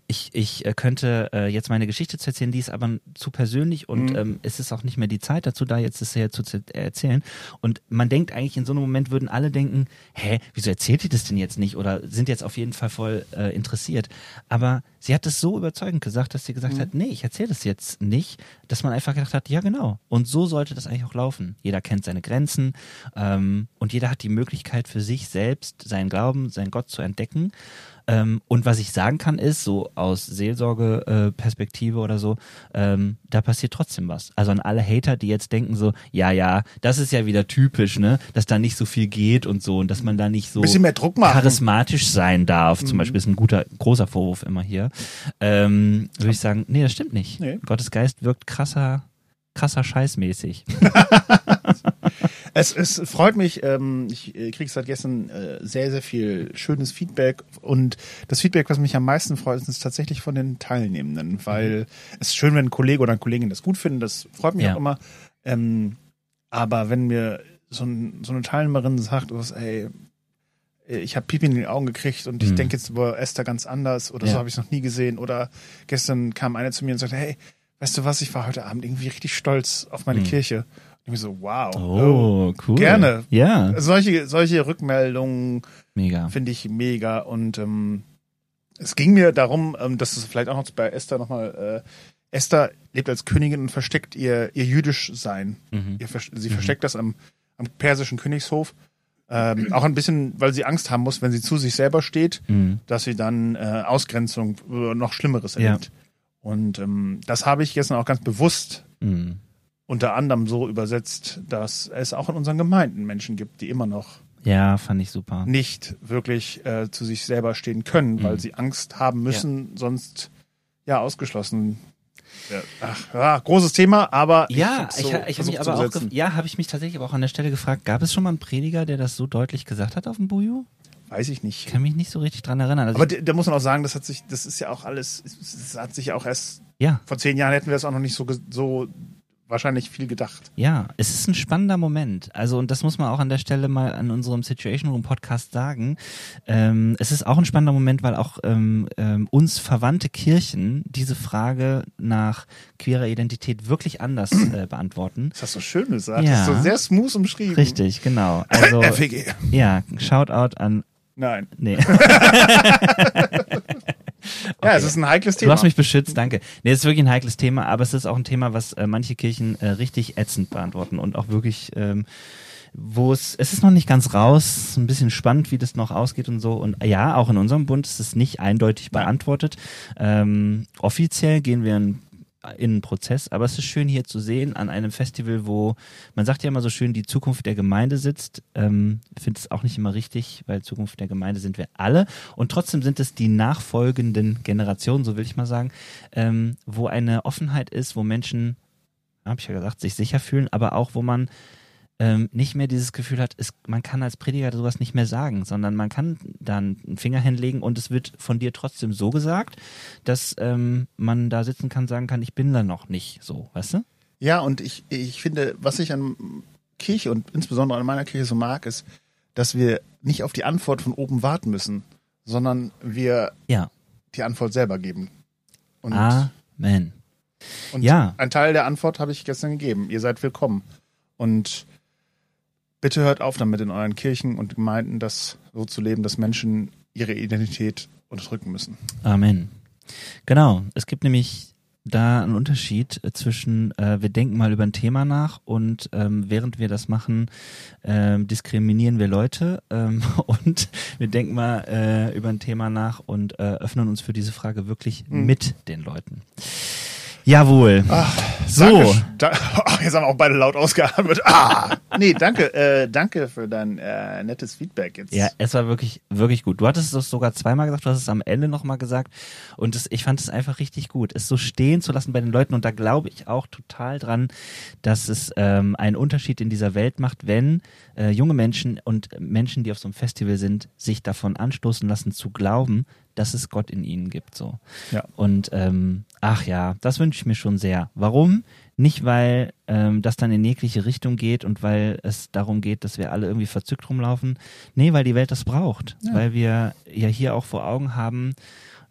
ich, ich äh, könnte äh, jetzt meine Geschichte zu erzählen, die ist aber zu persönlich und Mhm. ähm, es ist auch nicht mehr die Zeit dazu da, jetzt das hier zu, zu erzählen. Und man denkt eigentlich, in so einem Moment würden alle denken, hä, wieso erzählt die das denn jetzt nicht? Oder sind jetzt auf jeden Fall voll äh, interessiert. Aber sie hat es so überzeugend gesagt, dass sie gesagt hat, nee, ich erzähle das jetzt nicht, dass man einfach gedacht hat, ja genau. Und so sollte das eigentlich auch laufen. Jeder kennt seine Grenzen ähm, und jeder hat die Möglichkeit für sich selbst seinen Glauben, seinen Gott zu entdecken. Ähm, und was ich sagen kann, ist, so aus Seelsorge-Perspektive oder so, ähm, da passiert trotzdem was. Also an alle Hater, die jetzt denken so, ja, ja, das ist ja wieder typisch, ne, dass da nicht so viel geht und so und dass man da nicht so Bisschen mehr Druck machen. charismatisch sein darf, zum Mhm. Beispiel ist ein guter, großer Vorwurf immer hier, ähm, würde ich sagen, nee, das stimmt nicht. Nee. Gottes Geist wirkt krasser, krasser Scheiß mäßig. Es, es freut mich, ähm, ich äh, kriege seit gestern äh, sehr, sehr viel schönes Feedback und das Feedback, was mich am meisten freut, ist tatsächlich von den Teilnehmenden, weil es ist schön, wenn ein Kollege oder eine Kollegin das gut finden, das freut mich Ja. auch immer. Ähm, aber wenn mir so, ein, so eine Teilnehmerin sagt, was, ey, ich habe Pipi in die Augen gekriegt und ich Mhm. denke jetzt über Esther ganz anders oder Ja. so habe ich es noch nie gesehen oder gestern kam eine zu mir und sagte, hey, weißt du was, ich war heute Abend irgendwie richtig stolz auf meine Mhm. Kirche. Und ich so, wow. Oh, cool. Gerne. Ja, Solche, solche Rückmeldungen mega. finde ich mega und ähm, es ging mir darum, ähm, dass es vielleicht auch noch bei Esther nochmal, äh, Esther lebt als Königin und versteckt ihr, ihr jüdisch Sein. Mhm. Ihr, sie versteckt das am, am persischen Königshof. Ähm, auch ein bisschen, weil sie Angst haben muss, wenn sie zu sich selber steht, Mhm. dass sie dann äh, Ausgrenzung oder noch Schlimmeres Ja. erlebt. Und ähm, das habe ich gestern auch ganz bewusst Mhm. Unter anderem so übersetzt, dass es auch in unseren Gemeinden Menschen gibt, die immer noch Ja, fand ich super. nicht wirklich äh, zu sich selber stehen können, weil Mhm. sie Angst haben müssen, sonst ja ausgeschlossen. Ja, ach, ja, großes Thema, aber Ja, ich, so ha- ich habe mich aber auch, ja, habe ich mich tatsächlich aber auch an der Stelle gefragt, gab es schon mal einen Prediger, der das so deutlich gesagt hat auf dem Buju? weiß ich Ich nicht. kann mich nicht so richtig dran erinnern. Also Aber ich, da muss man auch sagen, das hat sich, das ist ja auch alles, es- es hat sich ja auch erst ja, vor zehn Jahren hätten wir das auch noch nicht so so wahrscheinlich viel gedacht. ja, es ist ein spannender Moment. Also und das muss man auch an der Stelle mal an unserem Situation Room Podcast sagen. Ähm, es ist auch ein spannender Moment, weil auch ähm, ähm, uns verwandte Kirchen diese Frage nach queerer Identität wirklich anders äh, beantworten. Das hast du schön gesagt. Ja. Das ist so sehr smooth umschrieben. Richtig, genau. Also FWG. ja, Shoutout an Nein. nee. Ja, es ist ein heikles Du Thema. hast mich beschützt, danke. Nee, es ist wirklich ein heikles Thema, aber es ist auch ein Thema, was äh, manche Kirchen äh, richtig ätzend beantworten und auch wirklich, ähm, wo es, es ist noch nicht ganz raus, ein bisschen spannend, wie das noch ausgeht und so. Und ja, auch in unserem Bund ist es nicht eindeutig beantwortet. Ähm, offiziell gehen wir in in einen Prozess, aber es ist schön hier zu sehen an einem Festival, wo man sagt ja immer so schön, die Zukunft der Gemeinde sitzt. Ähm, finde es auch nicht immer richtig, weil Zukunft der Gemeinde sind wir alle und trotzdem sind es die nachfolgenden Generationen, so will ich mal sagen, ähm, wo eine Offenheit ist, wo Menschen, habe ich ja gesagt, sich sicher fühlen, aber auch wo man ähm, nicht mehr dieses Gefühl hat, es, man kann als Prediger sowas nicht mehr sagen, sondern man kann dann einen Finger hinlegen und es wird von dir trotzdem so gesagt, dass ähm, man da sitzen kann, sagen kann, ich bin da noch nicht so, weißt du? Ja, und ich, ich finde, was ich an Kirche und insbesondere an meiner Kirche so mag, ist, dass wir nicht auf die Antwort von oben warten müssen, sondern wir Ja. die Antwort selber geben. Und, Amen. und ja. ein Teil der Antwort habe ich gestern gegeben. Ihr seid willkommen. Und bitte hört auf damit in euren Kirchen und Gemeinden, das so zu leben, dass Menschen ihre Identität unterdrücken müssen. Amen. Genau. Es gibt nämlich da einen Unterschied äh, zwischen, äh, wir denken mal über ein Thema nach und ähm, während wir das machen, ähm, diskriminieren wir Leute ähm, und wir denken mal äh, über ein Thema nach und äh, öffnen uns für diese Frage wirklich Mhm. mit den Leuten. Jawohl. so. Danke, da, oh, jetzt haben wir auch beide laut ausgeatmet. Ah, nee, danke, äh, danke für dein äh, nettes Feedback jetzt. Ja, es war wirklich, wirklich gut. Du hattest es sogar zweimal gesagt, du hast es am Ende nochmal gesagt. Und das, ich fand es einfach richtig gut, es so stehen zu lassen bei den Leuten. Und da glaube ich auch total dran, dass es ähm, einen Unterschied in dieser Welt macht, wenn äh, junge Menschen und Menschen, die auf so einem Festival sind, sich davon anstoßen lassen zu glauben, dass es Gott in ihnen gibt. So. Ja. Und ähm, ach ja, das wünsche ich mir schon sehr. Warum? Nicht, weil ähm, das dann in jegliche Richtung geht und weil es darum geht, dass wir alle irgendwie verzückt rumlaufen. Nee, weil die Welt das braucht. Ja. Weil wir ja hier auch vor Augen haben,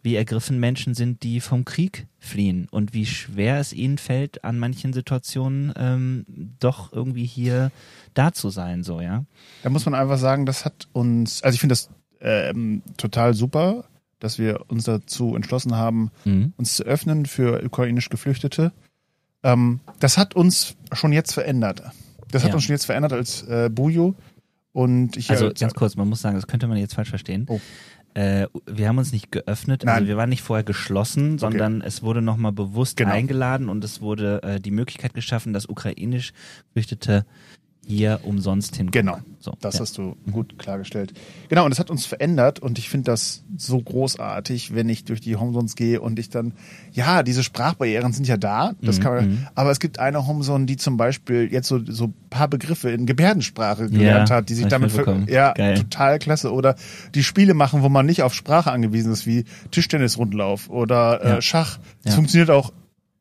wie ergriffen Menschen sind, die vom Krieg fliehen und wie schwer es ihnen fällt, an manchen Situationen ähm, doch irgendwie hier da zu sein, so, ja. Da muss man einfach sagen, das hat uns, also ich finde das ähm, total super, dass wir uns dazu entschlossen haben, Mhm. uns zu öffnen für ukrainisch Geflüchtete. Ähm, das hat uns schon jetzt verändert. Das hat Ja. uns schon jetzt verändert als äh, Bujo. Und ich Also äh, ganz kurz, man muss sagen, das könnte man jetzt falsch verstehen. Oh. Äh, wir haben uns nicht geöffnet, Nein. also wir waren nicht vorher geschlossen, sondern es wurde nochmal bewusst Genau. eingeladen und es wurde äh, die Möglichkeit geschaffen, dass ukrainisch Geflüchtete hier umsonst hinkommen. Genau. So, Das ja. hast du gut klargestellt. Genau, und das hat uns verändert und ich finde das so großartig, wenn ich durch die Homezones gehe und ich dann, ja, diese Sprachbarrieren sind ja da, das Mhm, kann man, aber es gibt eine Homezone, die zum Beispiel jetzt so, so ein paar Begriffe in Gebärdensprache gelernt hat, die sich damit, ja, Geil. total klasse. Oder die Spiele machen, wo man nicht auf Sprache angewiesen ist, wie Tischtennisrundlauf oder Ja. äh, Schach. Das Ja. funktioniert auch,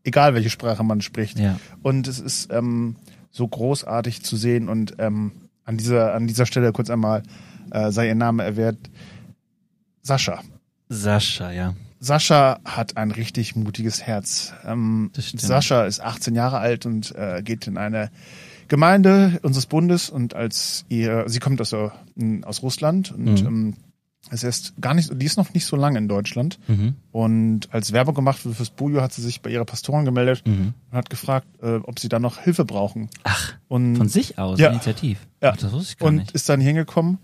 egal welche Sprache man spricht. Ja. Und es ist ähm, so großartig zu sehen und ähm, an dieser an dieser Stelle kurz einmal äh, sei ihr Name erwähnt. Sascha. Sascha, ja. Sascha hat ein richtig mutiges Herz. Ähm. Sascha ist 18 Jahre alt und äh, geht in eine Gemeinde unseres Bundes und als ihr, sie kommt aus, der- aus Russland und Mhm. ähm, es ist gar nicht, die ist noch nicht so lange in Deutschland. Mhm. Und als Werbung gemacht wird fürs Bujo, hat sie sich bei ihrer Pastorin gemeldet Mhm. und hat gefragt, äh, ob sie da noch Hilfe brauchen. Ach, Und, von sich aus, Ja. Initiativ. Ja. Ach, das wusste ich gar und nicht. ist dann hingekommen.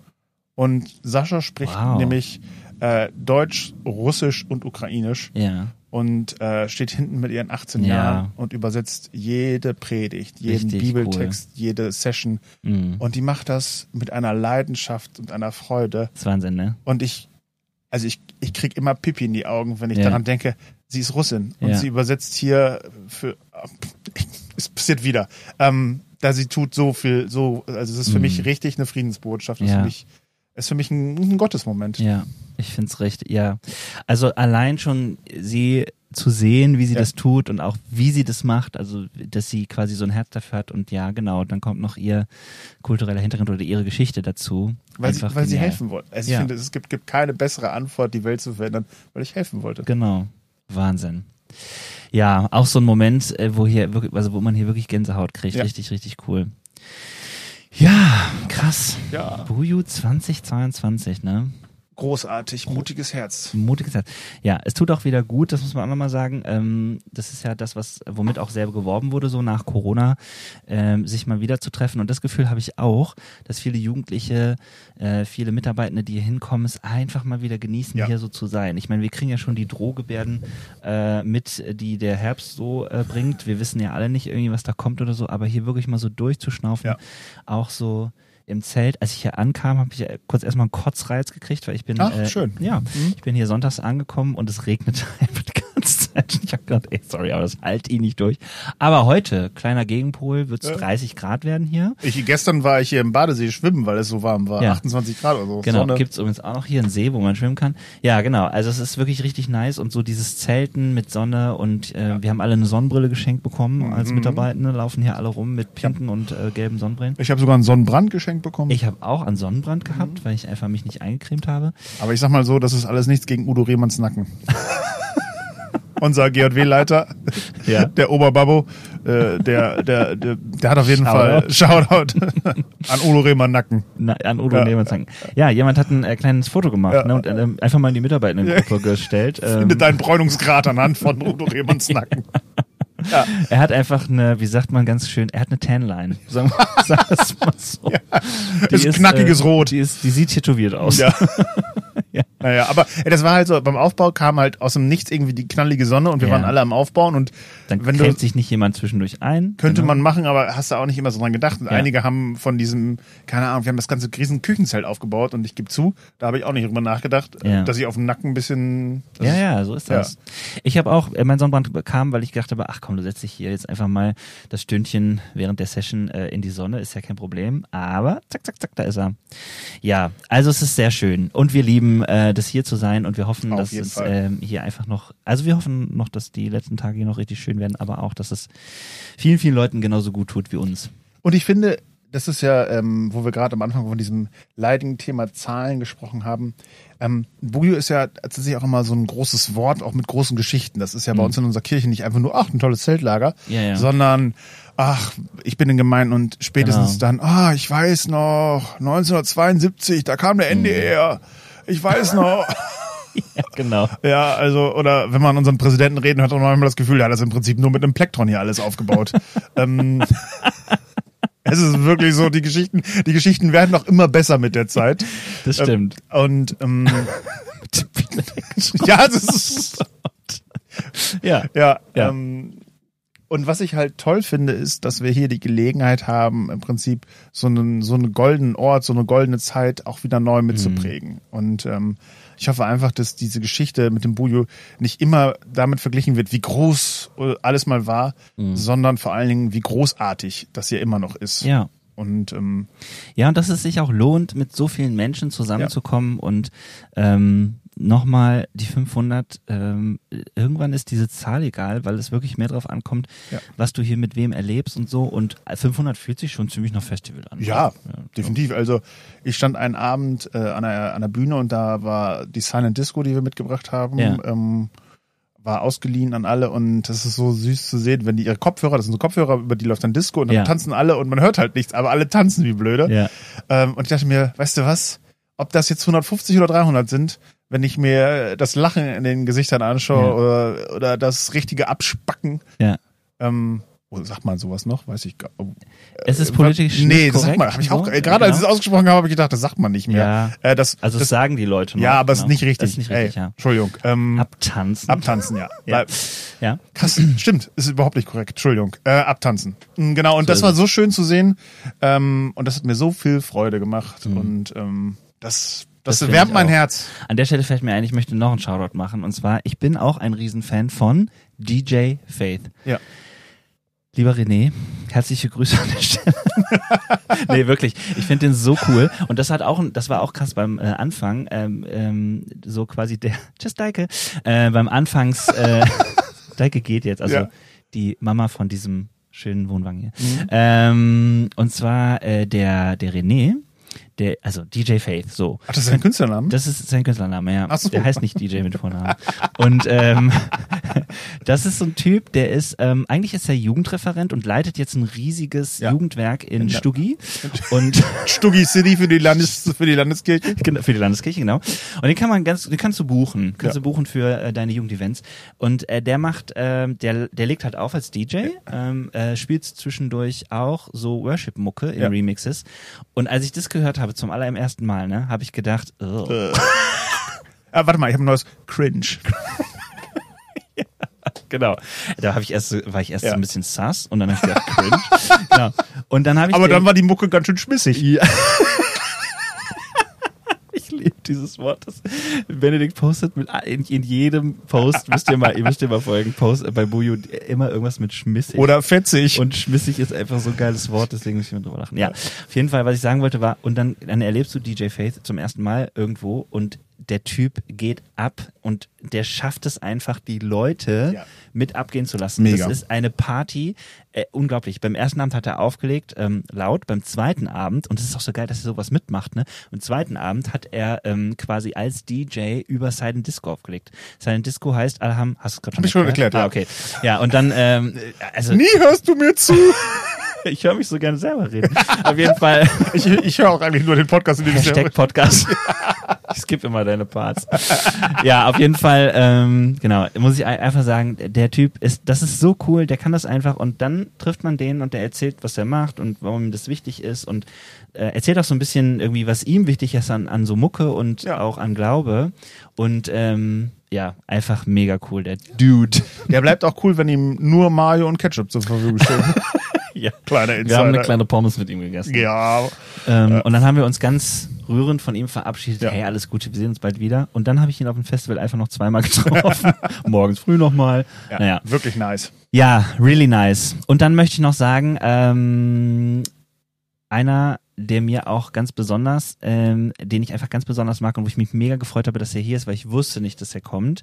Und Sascha spricht Wow. nämlich äh, Deutsch, Russisch und Ukrainisch Ja. Und äh, steht hinten mit ihren 18 Ja. Jahren und übersetzt jede Predigt, jeden Richtig Bibeltext, jede Session. Mhm. Und die macht das mit einer Leidenschaft und einer Freude. Das ist Wahnsinn, ne? Und ich, also ich, ich krieg immer Pipi in die Augen, wenn ich Ja. daran denke, sie ist Russin und Ja. sie übersetzt hier für, es passiert wieder. Ähm, da sie tut so viel, so, also es ist für Mhm. mich richtig eine Friedensbotschaft. Das ist für mich, ist für mich ein, ein Gottesmoment. Ja, ich find's recht, ja. Also allein schon sie zu sehen, wie sie Ja. das tut und auch wie sie das macht, also dass sie quasi so ein Herz dafür hat und ja, genau, dann kommt noch ihr kultureller Hintergrund oder ihre Geschichte dazu. Weil, sie, weil sie helfen wollte. Also ich Ja. finde, es gibt, gibt keine bessere Antwort, die Welt zu verändern, weil ich helfen wollte. Genau, Wahnsinn. Ja, auch so ein Moment, äh, wo hier wirklich, also wo man hier wirklich Gänsehaut kriegt, Ja. richtig, richtig cool. Ja, krass. Ja. Buju 2022, ne? Großartig, mutiges Herz. Mutiges Herz. Ja, es tut auch wieder gut, das muss man auch nochmal sagen. Ähm, das ist ja das, was, womit auch selber geworben wurde, so nach Corona, ähm, sich mal wieder zu treffen. Und das Gefühl habe ich auch, dass viele Jugendliche, äh, viele Mitarbeitende, die hier hinkommen, es einfach mal wieder genießen, Ja. hier so zu sein. Ich meine, wir kriegen ja schon die Drohgebärden äh, mit, die der Herbst so äh, bringt. Wir wissen ja alle nicht irgendwie, was da kommt oder so, aber hier wirklich mal so durchzuschnaufen, Ja. auch so im Zelt, als ich hier ankam, habe ich ja kurz erstmal einen Kotzreiz gekriegt, weil ich bin Ach, äh, schön. ja, Mhm. ich bin hier sonntags angekommen und es regnet einfach ganze Zeit. Ich habe gedacht, ey, sorry, aber das halt ihn nicht durch. Aber heute, kleiner Gegenpol, wird es Ja. 30 Grad werden hier. Ich, gestern war ich hier im Badesee schwimmen, weil es so warm war. Ja. 28 Grad oder so. Genau, Sonne. gibt's übrigens auch noch hier einen See, wo man schwimmen kann. Ja, genau, also es ist wirklich richtig nice und so dieses Zelten mit Sonne und äh, wir haben alle eine Sonnenbrille geschenkt bekommen als Mhm. Mitarbeitende, laufen hier alle rum mit pinken und äh, gelben Sonnenbrillen. Ich habe sogar einen Sonnenbrand geschenkt bekommen. Ich habe auch einen Sonnenbrand Mhm. gehabt, weil ich einfach mich nicht eingecremt habe. Aber ich sag mal so, das ist alles nichts gegen Udo Rehmanns Nacken. Unser GJW-Leiter, Ja. der Oberbabbo, äh, der, der, der, der hat auf jeden Fall Shoutout an Udo Rehmann Nacken. Na, an Udo Ja. ja. sagen. Ja, jemand hat ein äh, kleines Foto gemacht Ja. ne, und äh, einfach mal in die Mitarbeitendengruppe gestellt. Ähm, Findet deinen Bräunungsgrad anhand von Udo Rehmanns Nacken. er hat einfach eine, wie sagt man ganz schön, er hat eine Tanline. Sagen wir sag das mal so. Die ist knackiges Rot. Die, ist, die sieht tätowiert aus. Ja. Ja. Naja, aber ey, das war halt so, beim Aufbau kam halt aus dem Nichts irgendwie die knallige Sonne und wir Ja. waren alle am Aufbauen und Dann wenn du, sich nicht jemand zwischendurch ein. könnte Genau. man machen, aber hast du auch nicht immer so dran gedacht. Und Ja. einige haben von diesem, keine Ahnung, wir haben das ganze riesen Küchenzelt aufgebaut und ich gebe zu, da habe ich auch nicht drüber nachgedacht, Ja. dass ich auf dem Nacken ein bisschen. das Ja, ja, so ist das. Ich habe auch, äh, mein Sonnenbrand kam, weil ich gedacht habe, ach komm, du setzt dich hier jetzt einfach mal das Stündchen während der Session äh, in die Sonne, ist ja kein Problem. Aber zack, zack, zack, da ist er. Ja, also es ist sehr schön und wir lieben äh, das hier zu sein und wir hoffen, Auf dass es ähm, hier einfach noch, also wir hoffen noch, dass die letzten Tage hier noch richtig schön werden, aber auch, dass es vielen, vielen Leuten genauso gut tut wie uns. Und ich finde, das ist ja, ähm, wo wir gerade am Anfang von diesem leidigen Thema Zahlen gesprochen haben. Ähm, Bujo ist ja tatsächlich auch immer so ein großes Wort, auch mit großen Geschichten. Das ist ja bei uns in unserer Kirche nicht einfach nur, ach, ein tolles Zeltlager, Mhm. Ja, ja. sondern, ach, ich bin in Gemeinden und spätestens Genau. dann, ah, ich weiß noch, 1972, da kam Mhm. der NDR. Ich weiß noch. Ja, genau. Ja, also, oder wenn man unseren Präsidenten reden hört, hat man manchmal das Gefühl, der hat das im Prinzip nur mit einem Plektron hier alles aufgebaut. ähm, es ist wirklich so, die Geschichten, die Geschichten werden noch immer besser mit der Zeit. Das stimmt. Ähm, und ähm, ja, das ist ja. ja, Ja. Ähm, Und was ich halt toll finde, ist, dass wir hier die Gelegenheit haben, im Prinzip so einen, so einen goldenen Ort, so eine goldene Zeit auch wieder neu mitzuprägen. Und ähm, ich hoffe einfach, dass diese Geschichte mit dem Bujo nicht immer damit verglichen wird, wie groß alles mal war, sondern vor allen Dingen, wie großartig das hier immer noch ist. Ja. Und ähm, Ja, und dass es sich auch lohnt, mit so vielen Menschen zusammenzukommen und ähm, nochmal die 500, ähm, irgendwann ist diese Zahl egal, weil es wirklich mehr drauf ankommt, Ja. was du hier mit wem erlebst und so und 500 fühlt sich schon ziemlich nach Festival an. Ja, definitiv. Also ich stand einen Abend äh, an, der, an der Bühne und da war die Silent Disco, die wir mitgebracht haben, Ja. ähm, war ausgeliehen an alle und das ist so süß zu sehen, wenn die ihre Kopfhörer, das sind so Kopfhörer, über die läuft dann Disco und dann Ja. tanzen alle und man hört halt nichts, aber alle tanzen wie blöde. Ja. Ähm, und ich dachte mir, weißt du was, ob das jetzt 150 oder 300 sind, wenn ich mir das Lachen in den Gesichtern anschaue Ja. oder, oder das richtige Abspacken, ja. ähm, oh, sagt man sowas noch? Weiß ich gar oh, Es ist äh, politisch Nee, nicht das sagt man. Hab ich auch, so. äh, gerade als ich Genau. es ausgesprochen habe, habe ich gedacht, das sagt man nicht mehr. Ja. Äh, das, Also das, sagen die Leute noch. ja, aber es genau. ist nicht richtig. Das ist nicht richtig, Ey, ja. Entschuldigung. Ähm, Abtanzen. abtanzen, ja. Ja. Ja. Krass, stimmt, ist überhaupt nicht korrekt. Entschuldigung. Äh, abtanzen. Mm, Genau, und So das war so schön zu sehen. Ähm, und das hat mir so viel Freude gemacht. Mhm. Und ähm, das, Das das, wärmt mein. Herz. An der Stelle fällt mir ein, ich möchte noch einen Shoutout machen. Und zwar, ich bin auch ein Riesenfan von DJ Faith. Ja. Lieber René, herzliche Grüße an der Stelle. nee, wirklich. Ich finde den so cool. Und das hat auch, das war auch krass beim äh, Anfang, ähm, ähm, so quasi der, tschüss Deike, äh, beim Anfangs, äh, Deike geht jetzt, also Ja. die Mama von diesem schönen Wohnwagen hier. Mhm. Ähm, und zwar äh, der, der René, der, also DJ Faith, so. Ach, das ist ein Künstlername? Das ist sein Künstlername, ja. Ach so. Der heißt nicht DJ mit Vornamen. Und ähm, das ist so ein Typ, der ist, ähm, eigentlich ist er Jugendreferent und leitet jetzt ein riesiges Ja. Jugendwerk in Ja. Stuggi. Und Stuggi City für die, Landes, für die Landeskirche. Genau, für die Landeskirche, genau. Und den kann man ganz, den kannst du buchen, kannst Ja. du buchen für äh, deine Jugendevents. Und äh, der macht, ähm, der, der legt halt auf als DJ, ähm, äh, spielt zwischendurch auch so Worship-Mucke in Ja. Remixes. Und als ich das gehört habe zum allerersten Mal, ne, habe ich gedacht, oh, Ah, warte mal, ich habe ein neues Cringe. genau. Da habe ich erst, war ich erst Ja. so ein bisschen sass und dann habe ich gedacht, cringe. genau. Und dann habe ich Aber den, dann war die Mucke ganz schön schmissig. Ja. Dieses Wort. Das Benedikt postet mit in, in jedem Post, müsst ihr mal, ihr müsst ihr mal folgen, Post äh, bei Buju immer irgendwas mit schmissig. Oder fetzig. und schmissig ist einfach so ein geiles Wort, deswegen muss ich immer drüber lachen. Ja, auf jeden Fall, was ich sagen wollte war, und dann, dann erlebst du DJ Faith zum ersten Mal irgendwo und der Typ geht ab und der schafft es einfach, die Leute Ja. mit abgehen zu lassen. Mega. Das ist eine Party, äh, unglaublich. Beim ersten Abend hat er aufgelegt, ähm, laut. Beim zweiten Abend, und es ist auch so geil, dass er sowas mitmacht, ne? Am zweiten Abend hat er ähm, quasi als DJ über Silent Disco aufgelegt. Silent Disco heißt, alle haben, hast du es gerade schon Hab ich schon erklärt, ah, ja. okay. Ja, und dann, ähm, also Nie hörst du mir zu. ich höre mich so gerne selber reden. Auf jeden Fall Ich, ich höre auch eigentlich nur den Podcast, in dem ich Hashtag Podcast. Ich skippe immer deine Parts. Ja, auf jeden Fall, ähm, genau, muss ich ein- einfach sagen, der Typ ist, das ist so cool, der kann das einfach und dann trifft man den und der erzählt, was er macht und warum ihm das wichtig ist und äh, erzählt auch so ein bisschen irgendwie, was ihm wichtig ist an, an so Mucke und Ja. auch an Glaube und ähm, ja, einfach mega cool, der Dude. Der bleibt auch cool, wenn ihm nur Mayo und Ketchup zur Verfügung stehen. Ja. Kleiner Wir Insider. haben eine kleine Pommes mit ihm gegessen. ja, Ähm, Und dann haben wir uns ganz rührend von ihm verabschiedet. Ja. Hey, alles Gute, wir sehen uns bald wieder. Und dann habe ich ihn auf dem Festival einfach noch zweimal getroffen. Morgens früh nochmal. ja, Naja. wirklich nice. Ja, really nice. Und dann möchte ich noch sagen, ähm, einer, der mir auch ganz besonders, ähm, den ich einfach ganz besonders mag und wo ich mich mega gefreut habe, dass er hier ist, weil ich wusste nicht, dass er kommt.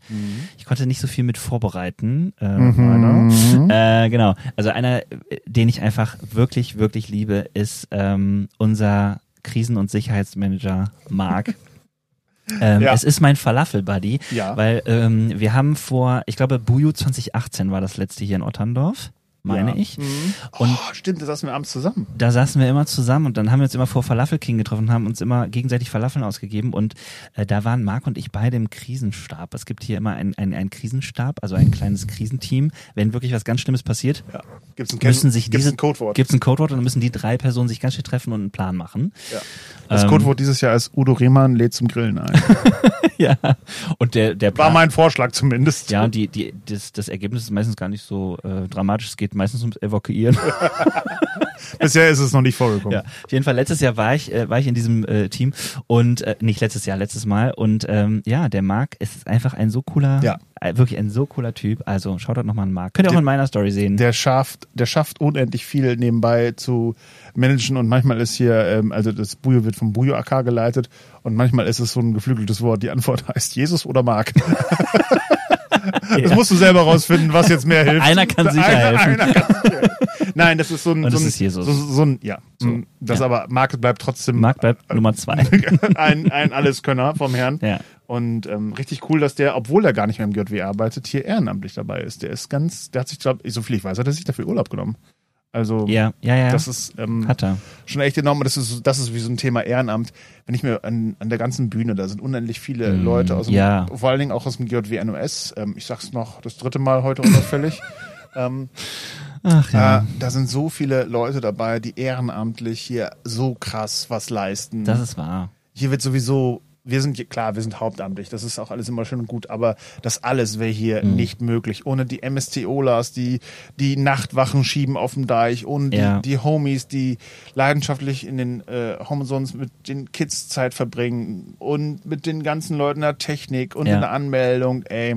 Ich konnte nicht so viel mit vorbereiten. Äh, Mhm. Äh, genau. Also einer, äh, den ich einfach wirklich, wirklich liebe, ist ähm, unser Krisen- und Sicherheitsmanager Marc. ähm, Ja. Es ist mein Falafel-Buddy, Ja. weil ähm, wir haben vor, ich glaube, Buju 2018 war das letzte hier in Otterndorf, meine Ja. ich. Mhm. Und oh, stimmt, da saßen wir abends zusammen. da saßen wir immer zusammen und dann haben wir uns immer vor Falafel King getroffen und haben uns immer gegenseitig Falafeln ausgegeben und äh, da waren Marc und ich beide im Krisenstab. Es gibt hier immer einen ein Krisenstab, also ein kleines Krisenteam. Wenn wirklich was ganz Schlimmes passiert, Ja. Gibt's ein, müssen sich gibt's diese ein Codewort? gibt's ein Codewort und dann müssen die drei Personen sich ganz schnell treffen und einen Plan machen. ja. Das Ähm, Codewort dieses Jahr ist Udo Rehmann lädt zum Grillen ein. ja. Und der der War Plan, mein Vorschlag zumindest. ja, und die, die, das, das Ergebnis ist meistens gar nicht so äh, dramatisch. Es geht meistens ums Evakuieren. Bisher ist es noch nicht vorgekommen. Ja, auf jeden Fall. Letztes Jahr war ich, äh, war ich in diesem äh, Team und äh, nicht letztes Jahr, letztes Mal. Und ähm, ja, der Marc ist einfach ein so cooler, Ja. äh, wirklich ein so cooler Typ. Also schaut dort nochmal an Marc. Könnt ihr auch Der- in meiner Story sehen. Der schafft, der schafft unendlich viel nebenbei zu managen und manchmal ist hier, ähm, also das Bujo wird vom Bujo AK geleitet und manchmal ist es so ein geflügeltes Wort. Die Antwort heißt Jesus oder Das musst du selber rausfinden, was jetzt mehr hilft. Einer kann sicher helfen. Einer kann. Nein, das ist so ein, so ein. So, so ein, ja, so das Ja. aber Mark bleibt trotzdem Marc bleibt Nummer zwei. ein, ein Alleskönner vom Herrn. Ja. Und ähm, richtig cool, dass der, obwohl er gar nicht mehr im JW arbeitet, hier ehrenamtlich dabei ist. Der ist ganz, der hat sich, glaub, so viel ich weiß, hat er sich dafür Urlaub genommen. Also Ja, ja, ja. das ist ähm, Hat er. schon echt enorm. Das ist, das ist wie so ein Thema Ehrenamt. Wenn ich mir an, an der ganzen Bühne, da sind unendlich viele Mm, Leute aus dem, ja. vor allen Dingen auch aus dem GJW NOS. Ähm, ich sag's noch das dritte Mal heute unauffällig. ähm, Ach ja. äh, da sind so viele Leute dabei, die ehrenamtlich hier so krass was leisten. Das ist wahr. hier wird sowieso, wir sind klar, wir sind hauptamtlich, das ist auch alles immer schön und gut, aber das alles wäre hier Mhm. nicht möglich. Ohne die MSTOlers, die die Nachtwachen schieben auf dem Deich, ohne Ja. die, die Homies, die leidenschaftlich in den äh, Homezones mit den Kids Zeit verbringen und mit den ganzen Leuten der Technik und Ja. in der Anmeldung, ey,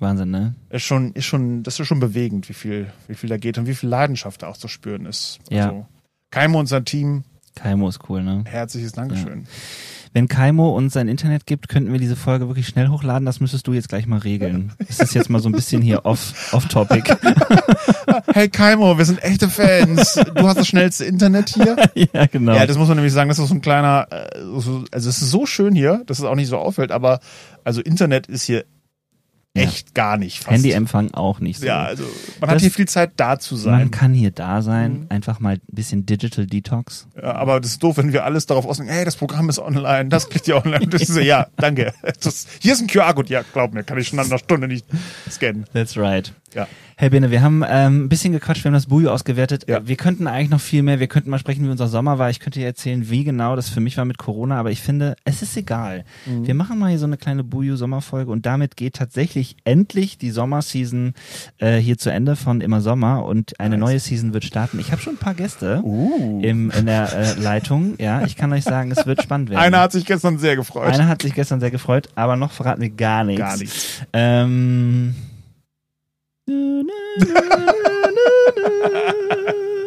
Wahnsinn, ne? ist schon, ist schon, das ist schon bewegend, wie viel, wie viel da geht und wie viel Leidenschaft da auch zu spüren ist. Ja. Also, Keimo und sein Team, Kaimo ist cool, ne? herzliches Dankeschön. Wenn Kaimo uns sein Internet gibt, könnten wir diese Folge wirklich schnell hochladen. Das müsstest du jetzt gleich mal regeln. Das ist jetzt mal so ein bisschen hier off, off topic. Hey Kaimo, wir sind echte Fans. Du hast das schnellste Internet hier. ja, genau. Ja, das muss man nämlich sagen, das ist so ein kleiner, äh, so- also es ist so schön hier, dass es auch nicht so auffällt, aber also Internet ist hier Ja. echt gar nicht fast. Handyempfang auch nicht so. Ja, also man Das- hat hier viel Zeit da zu Man sein. kann hier da sein, Mhm. einfach mal ein bisschen Digital Detox. Ja, aber das ist doof, wenn wir alles darauf auslegen, hey, das Programm ist online, das kriegt ihr online. Das ist ja, danke. Das, hier ist ein QR-Code. Ja, glaub mir, kann ich schon nach einer Stunde nicht scannen. That's right. Ja. Hey Bene, wir haben ähm, ein bisschen gequatscht, wir haben das Bujo ausgewertet. Ja. Wir könnten eigentlich noch viel mehr, wir könnten mal sprechen, wie unser Sommer war. Ich könnte dir erzählen, wie genau das für mich war mit Corona, aber ich finde, es ist egal. Mhm. Wir machen mal hier so eine kleine Bujo-Sommerfolge und damit geht tatsächlich endlich die Sommerseason äh, hier zu Ende von Immer Sommer und eine neue Season wird starten. Ich habe schon ein paar Gäste Uh. im, in der äh, Leitung. Ja, ich kann euch sagen, es wird spannend werden. Einer hat sich gestern sehr gefreut. Einer hat sich gestern sehr gefreut, aber noch verraten wir gar nichts. Gar nichts. Ähm.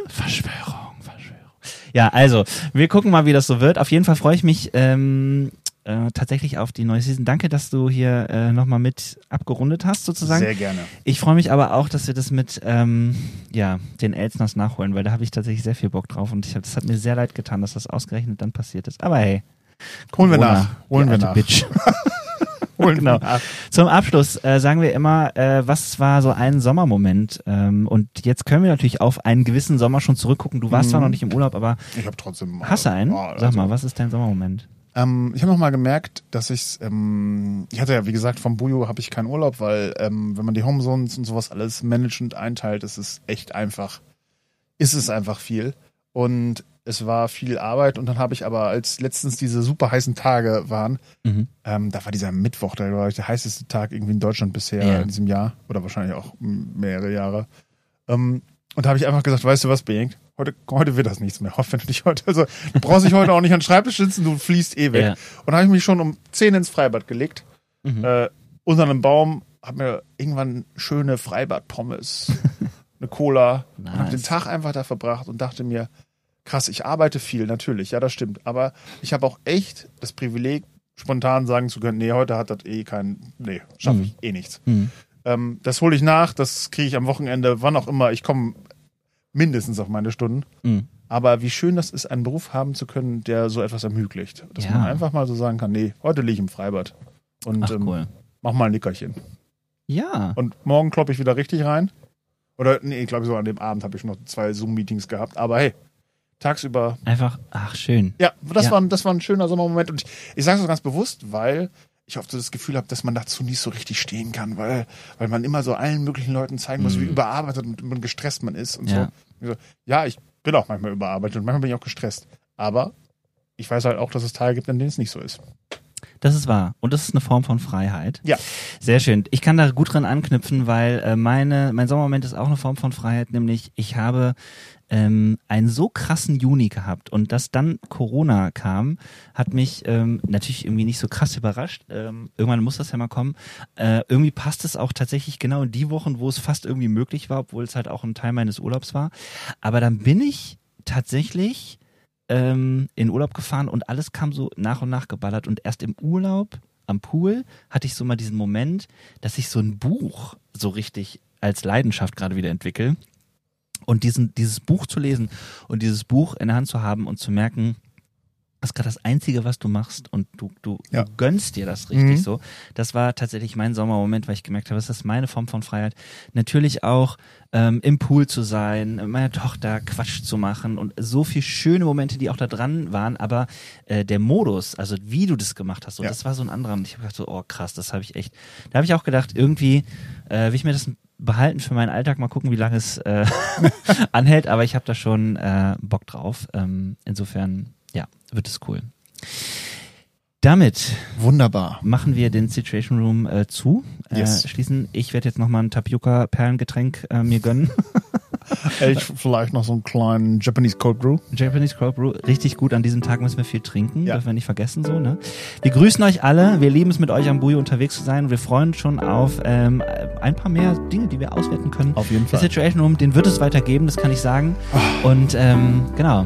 Verschwörung, Verschwörung. Ja, also, wir gucken mal, wie das so wird. Auf jeden Fall freue ich mich ähm, äh, tatsächlich auf die neue Season. Danke, dass du hier äh, nochmal mit abgerundet hast, sozusagen. Sehr gerne. Ich freue mich aber auch, dass wir das mit ähm, ja, den Elsners nachholen, weil da habe ich tatsächlich sehr viel Bock drauf und ich hab, das hat mir sehr leid getan, dass das ausgerechnet dann passiert ist. Aber hey. Holen wir Corona, nach. Holen wir nach. Bitch. Holen genau. wir nach. Zum Abschluss äh, sagen wir immer, äh, was war so ein Sommermoment? Ähm, und jetzt können wir natürlich auf einen gewissen Sommer schon zurückgucken. Du warst Mhm. zwar noch nicht im Urlaub, aber Ich habe trotzdem. hast du einen? Ja, Sag also- mal, was ist dein Sommermoment? Ähm, ich habe noch mal gemerkt, dass ich, ähm, ich hatte ja wie gesagt vom Bujo habe ich keinen Urlaub, weil ähm, wenn man die Homezones und sowas alles managend einteilt, ist es echt einfach, ist es einfach viel und es war viel Arbeit und dann habe ich aber als letztens diese super heißen Tage waren, Mhm. ähm, da war dieser Mittwoch, der war der heißeste Tag irgendwie in Deutschland bisher Ja. in diesem Jahr oder wahrscheinlich auch mehrere Jahre. Ähm, und da habe ich einfach gesagt, weißt du was, Bengt, heute, heute wird das nichts mehr. Wenn du dich heute, also du brauchst dich heute auch nicht an den Schreibtisch sitzen, du fließt eh weg. Ja. Und da habe ich mich schon um 10 ins Freibad gelegt, Mhm. äh, unter einem Baum, habe mir irgendwann schöne Freibad-Pommes, eine Cola, und habe Nice. den Tag einfach da verbracht und dachte mir, krass, ich arbeite viel, natürlich, ja, das stimmt. Aber ich habe auch echt das Privileg, spontan sagen zu können, nee, heute hat das eh kein, nee, schaffe Mhm. ich eh nichts. Mhm. Ähm, das hole ich nach, das kriege ich am Wochenende, wann auch immer. Ich komme mindestens auf meine Stunden. Mhm. Aber wie schön das ist, einen Beruf haben zu können, der so etwas ermöglicht. Dass Ja. man einfach mal so sagen kann, nee, heute liege ich im Freibad und Ach ähm, cool. mach mal ein Nickerchen. Ja. Und morgen kloppe ich wieder richtig rein. Oder, nee, ich glaube, so an dem Abend habe ich noch zwei Zoom-Meetings gehabt. Aber hey, tagsüber Einfach, ach schön. ja, das, Ja. War, ein- das war ein schöner Sommermoment. Und ich, ich sage es ganz bewusst, weil ich oft so das Gefühl habe, dass man dazu nicht so richtig stehen kann, weil, weil man immer so allen möglichen Leuten zeigen muss, wie überarbeitet und, gestresst man ist und Mhm. Ja. so. Ich so. Ja, ich bin auch manchmal überarbeitet und manchmal bin ich auch gestresst. Aber ich weiß halt auch, dass es Tage gibt, an denen es nicht so ist. Das ist wahr. Und das ist eine Form von Freiheit. Ja. Sehr schön. Ich kann da gut dran anknüpfen, weil äh, meine, mein Sommermoment ist auch eine Form von Freiheit, nämlich ich habe ähm, einen so krassen Juni gehabt und dass dann Corona kam, hat mich ähm, natürlich irgendwie nicht so krass überrascht. Ähm, irgendwann muss das ja mal kommen. Äh, irgendwie passt es auch tatsächlich genau in die Wochen, wo es fast irgendwie möglich war, obwohl es halt auch ein Teil meines Urlaubs war. Aber dann bin ich tatsächlich ähm, in Urlaub gefahren und alles kam so nach und nach geballert und erst im Urlaub am Pool hatte ich so mal diesen Moment, dass ich so ein Buch so richtig als Leidenschaft gerade wieder entwickle und diesen, dieses Buch zu lesen und dieses Buch in der Hand zu haben und zu merken, das ist gerade das Einzige, was du machst und du, du, Ja. du gönnst dir das richtig Mhm. so. Das war tatsächlich mein Sommermoment, weil ich gemerkt habe, das ist meine Form von Freiheit. Natürlich auch ähm, im Pool zu sein, mit meiner Tochter Quatsch zu machen und so viel schöne Momente, die auch da dran waren, aber äh, der Modus, also wie du das gemacht hast, so, Ja. das war so ein anderer. Und ich habe gedacht so, oh krass, das habe ich echt. Da habe ich auch gedacht, irgendwie äh, will ich mir das behalten für meinen Alltag, mal gucken, wie lange es äh, anhält, aber ich habe da schon äh, Bock drauf. Ähm, insofern, wird es cool. Damit Wunderbar. machen wir den Situation Room äh, zu. Yes. Äh, schließen. Ich werde jetzt nochmal ein Tapioca-Perlengetränk äh, mir gönnen. Ich vielleicht noch so einen kleinen Japanese Cold Brew. Japanese Cold Brew, richtig gut. An diesem Tag müssen wir viel trinken, Ja. dürfen wir nicht vergessen so. Ne? Wir grüßen euch alle. Wir lieben es, mit euch am Bui unterwegs zu sein. Wir freuen uns schon auf ähm, ein paar mehr Dinge, die wir auswerten können. Auf jeden Der Situation Room, den wird es weitergeben, das kann ich sagen. Und ähm, genau,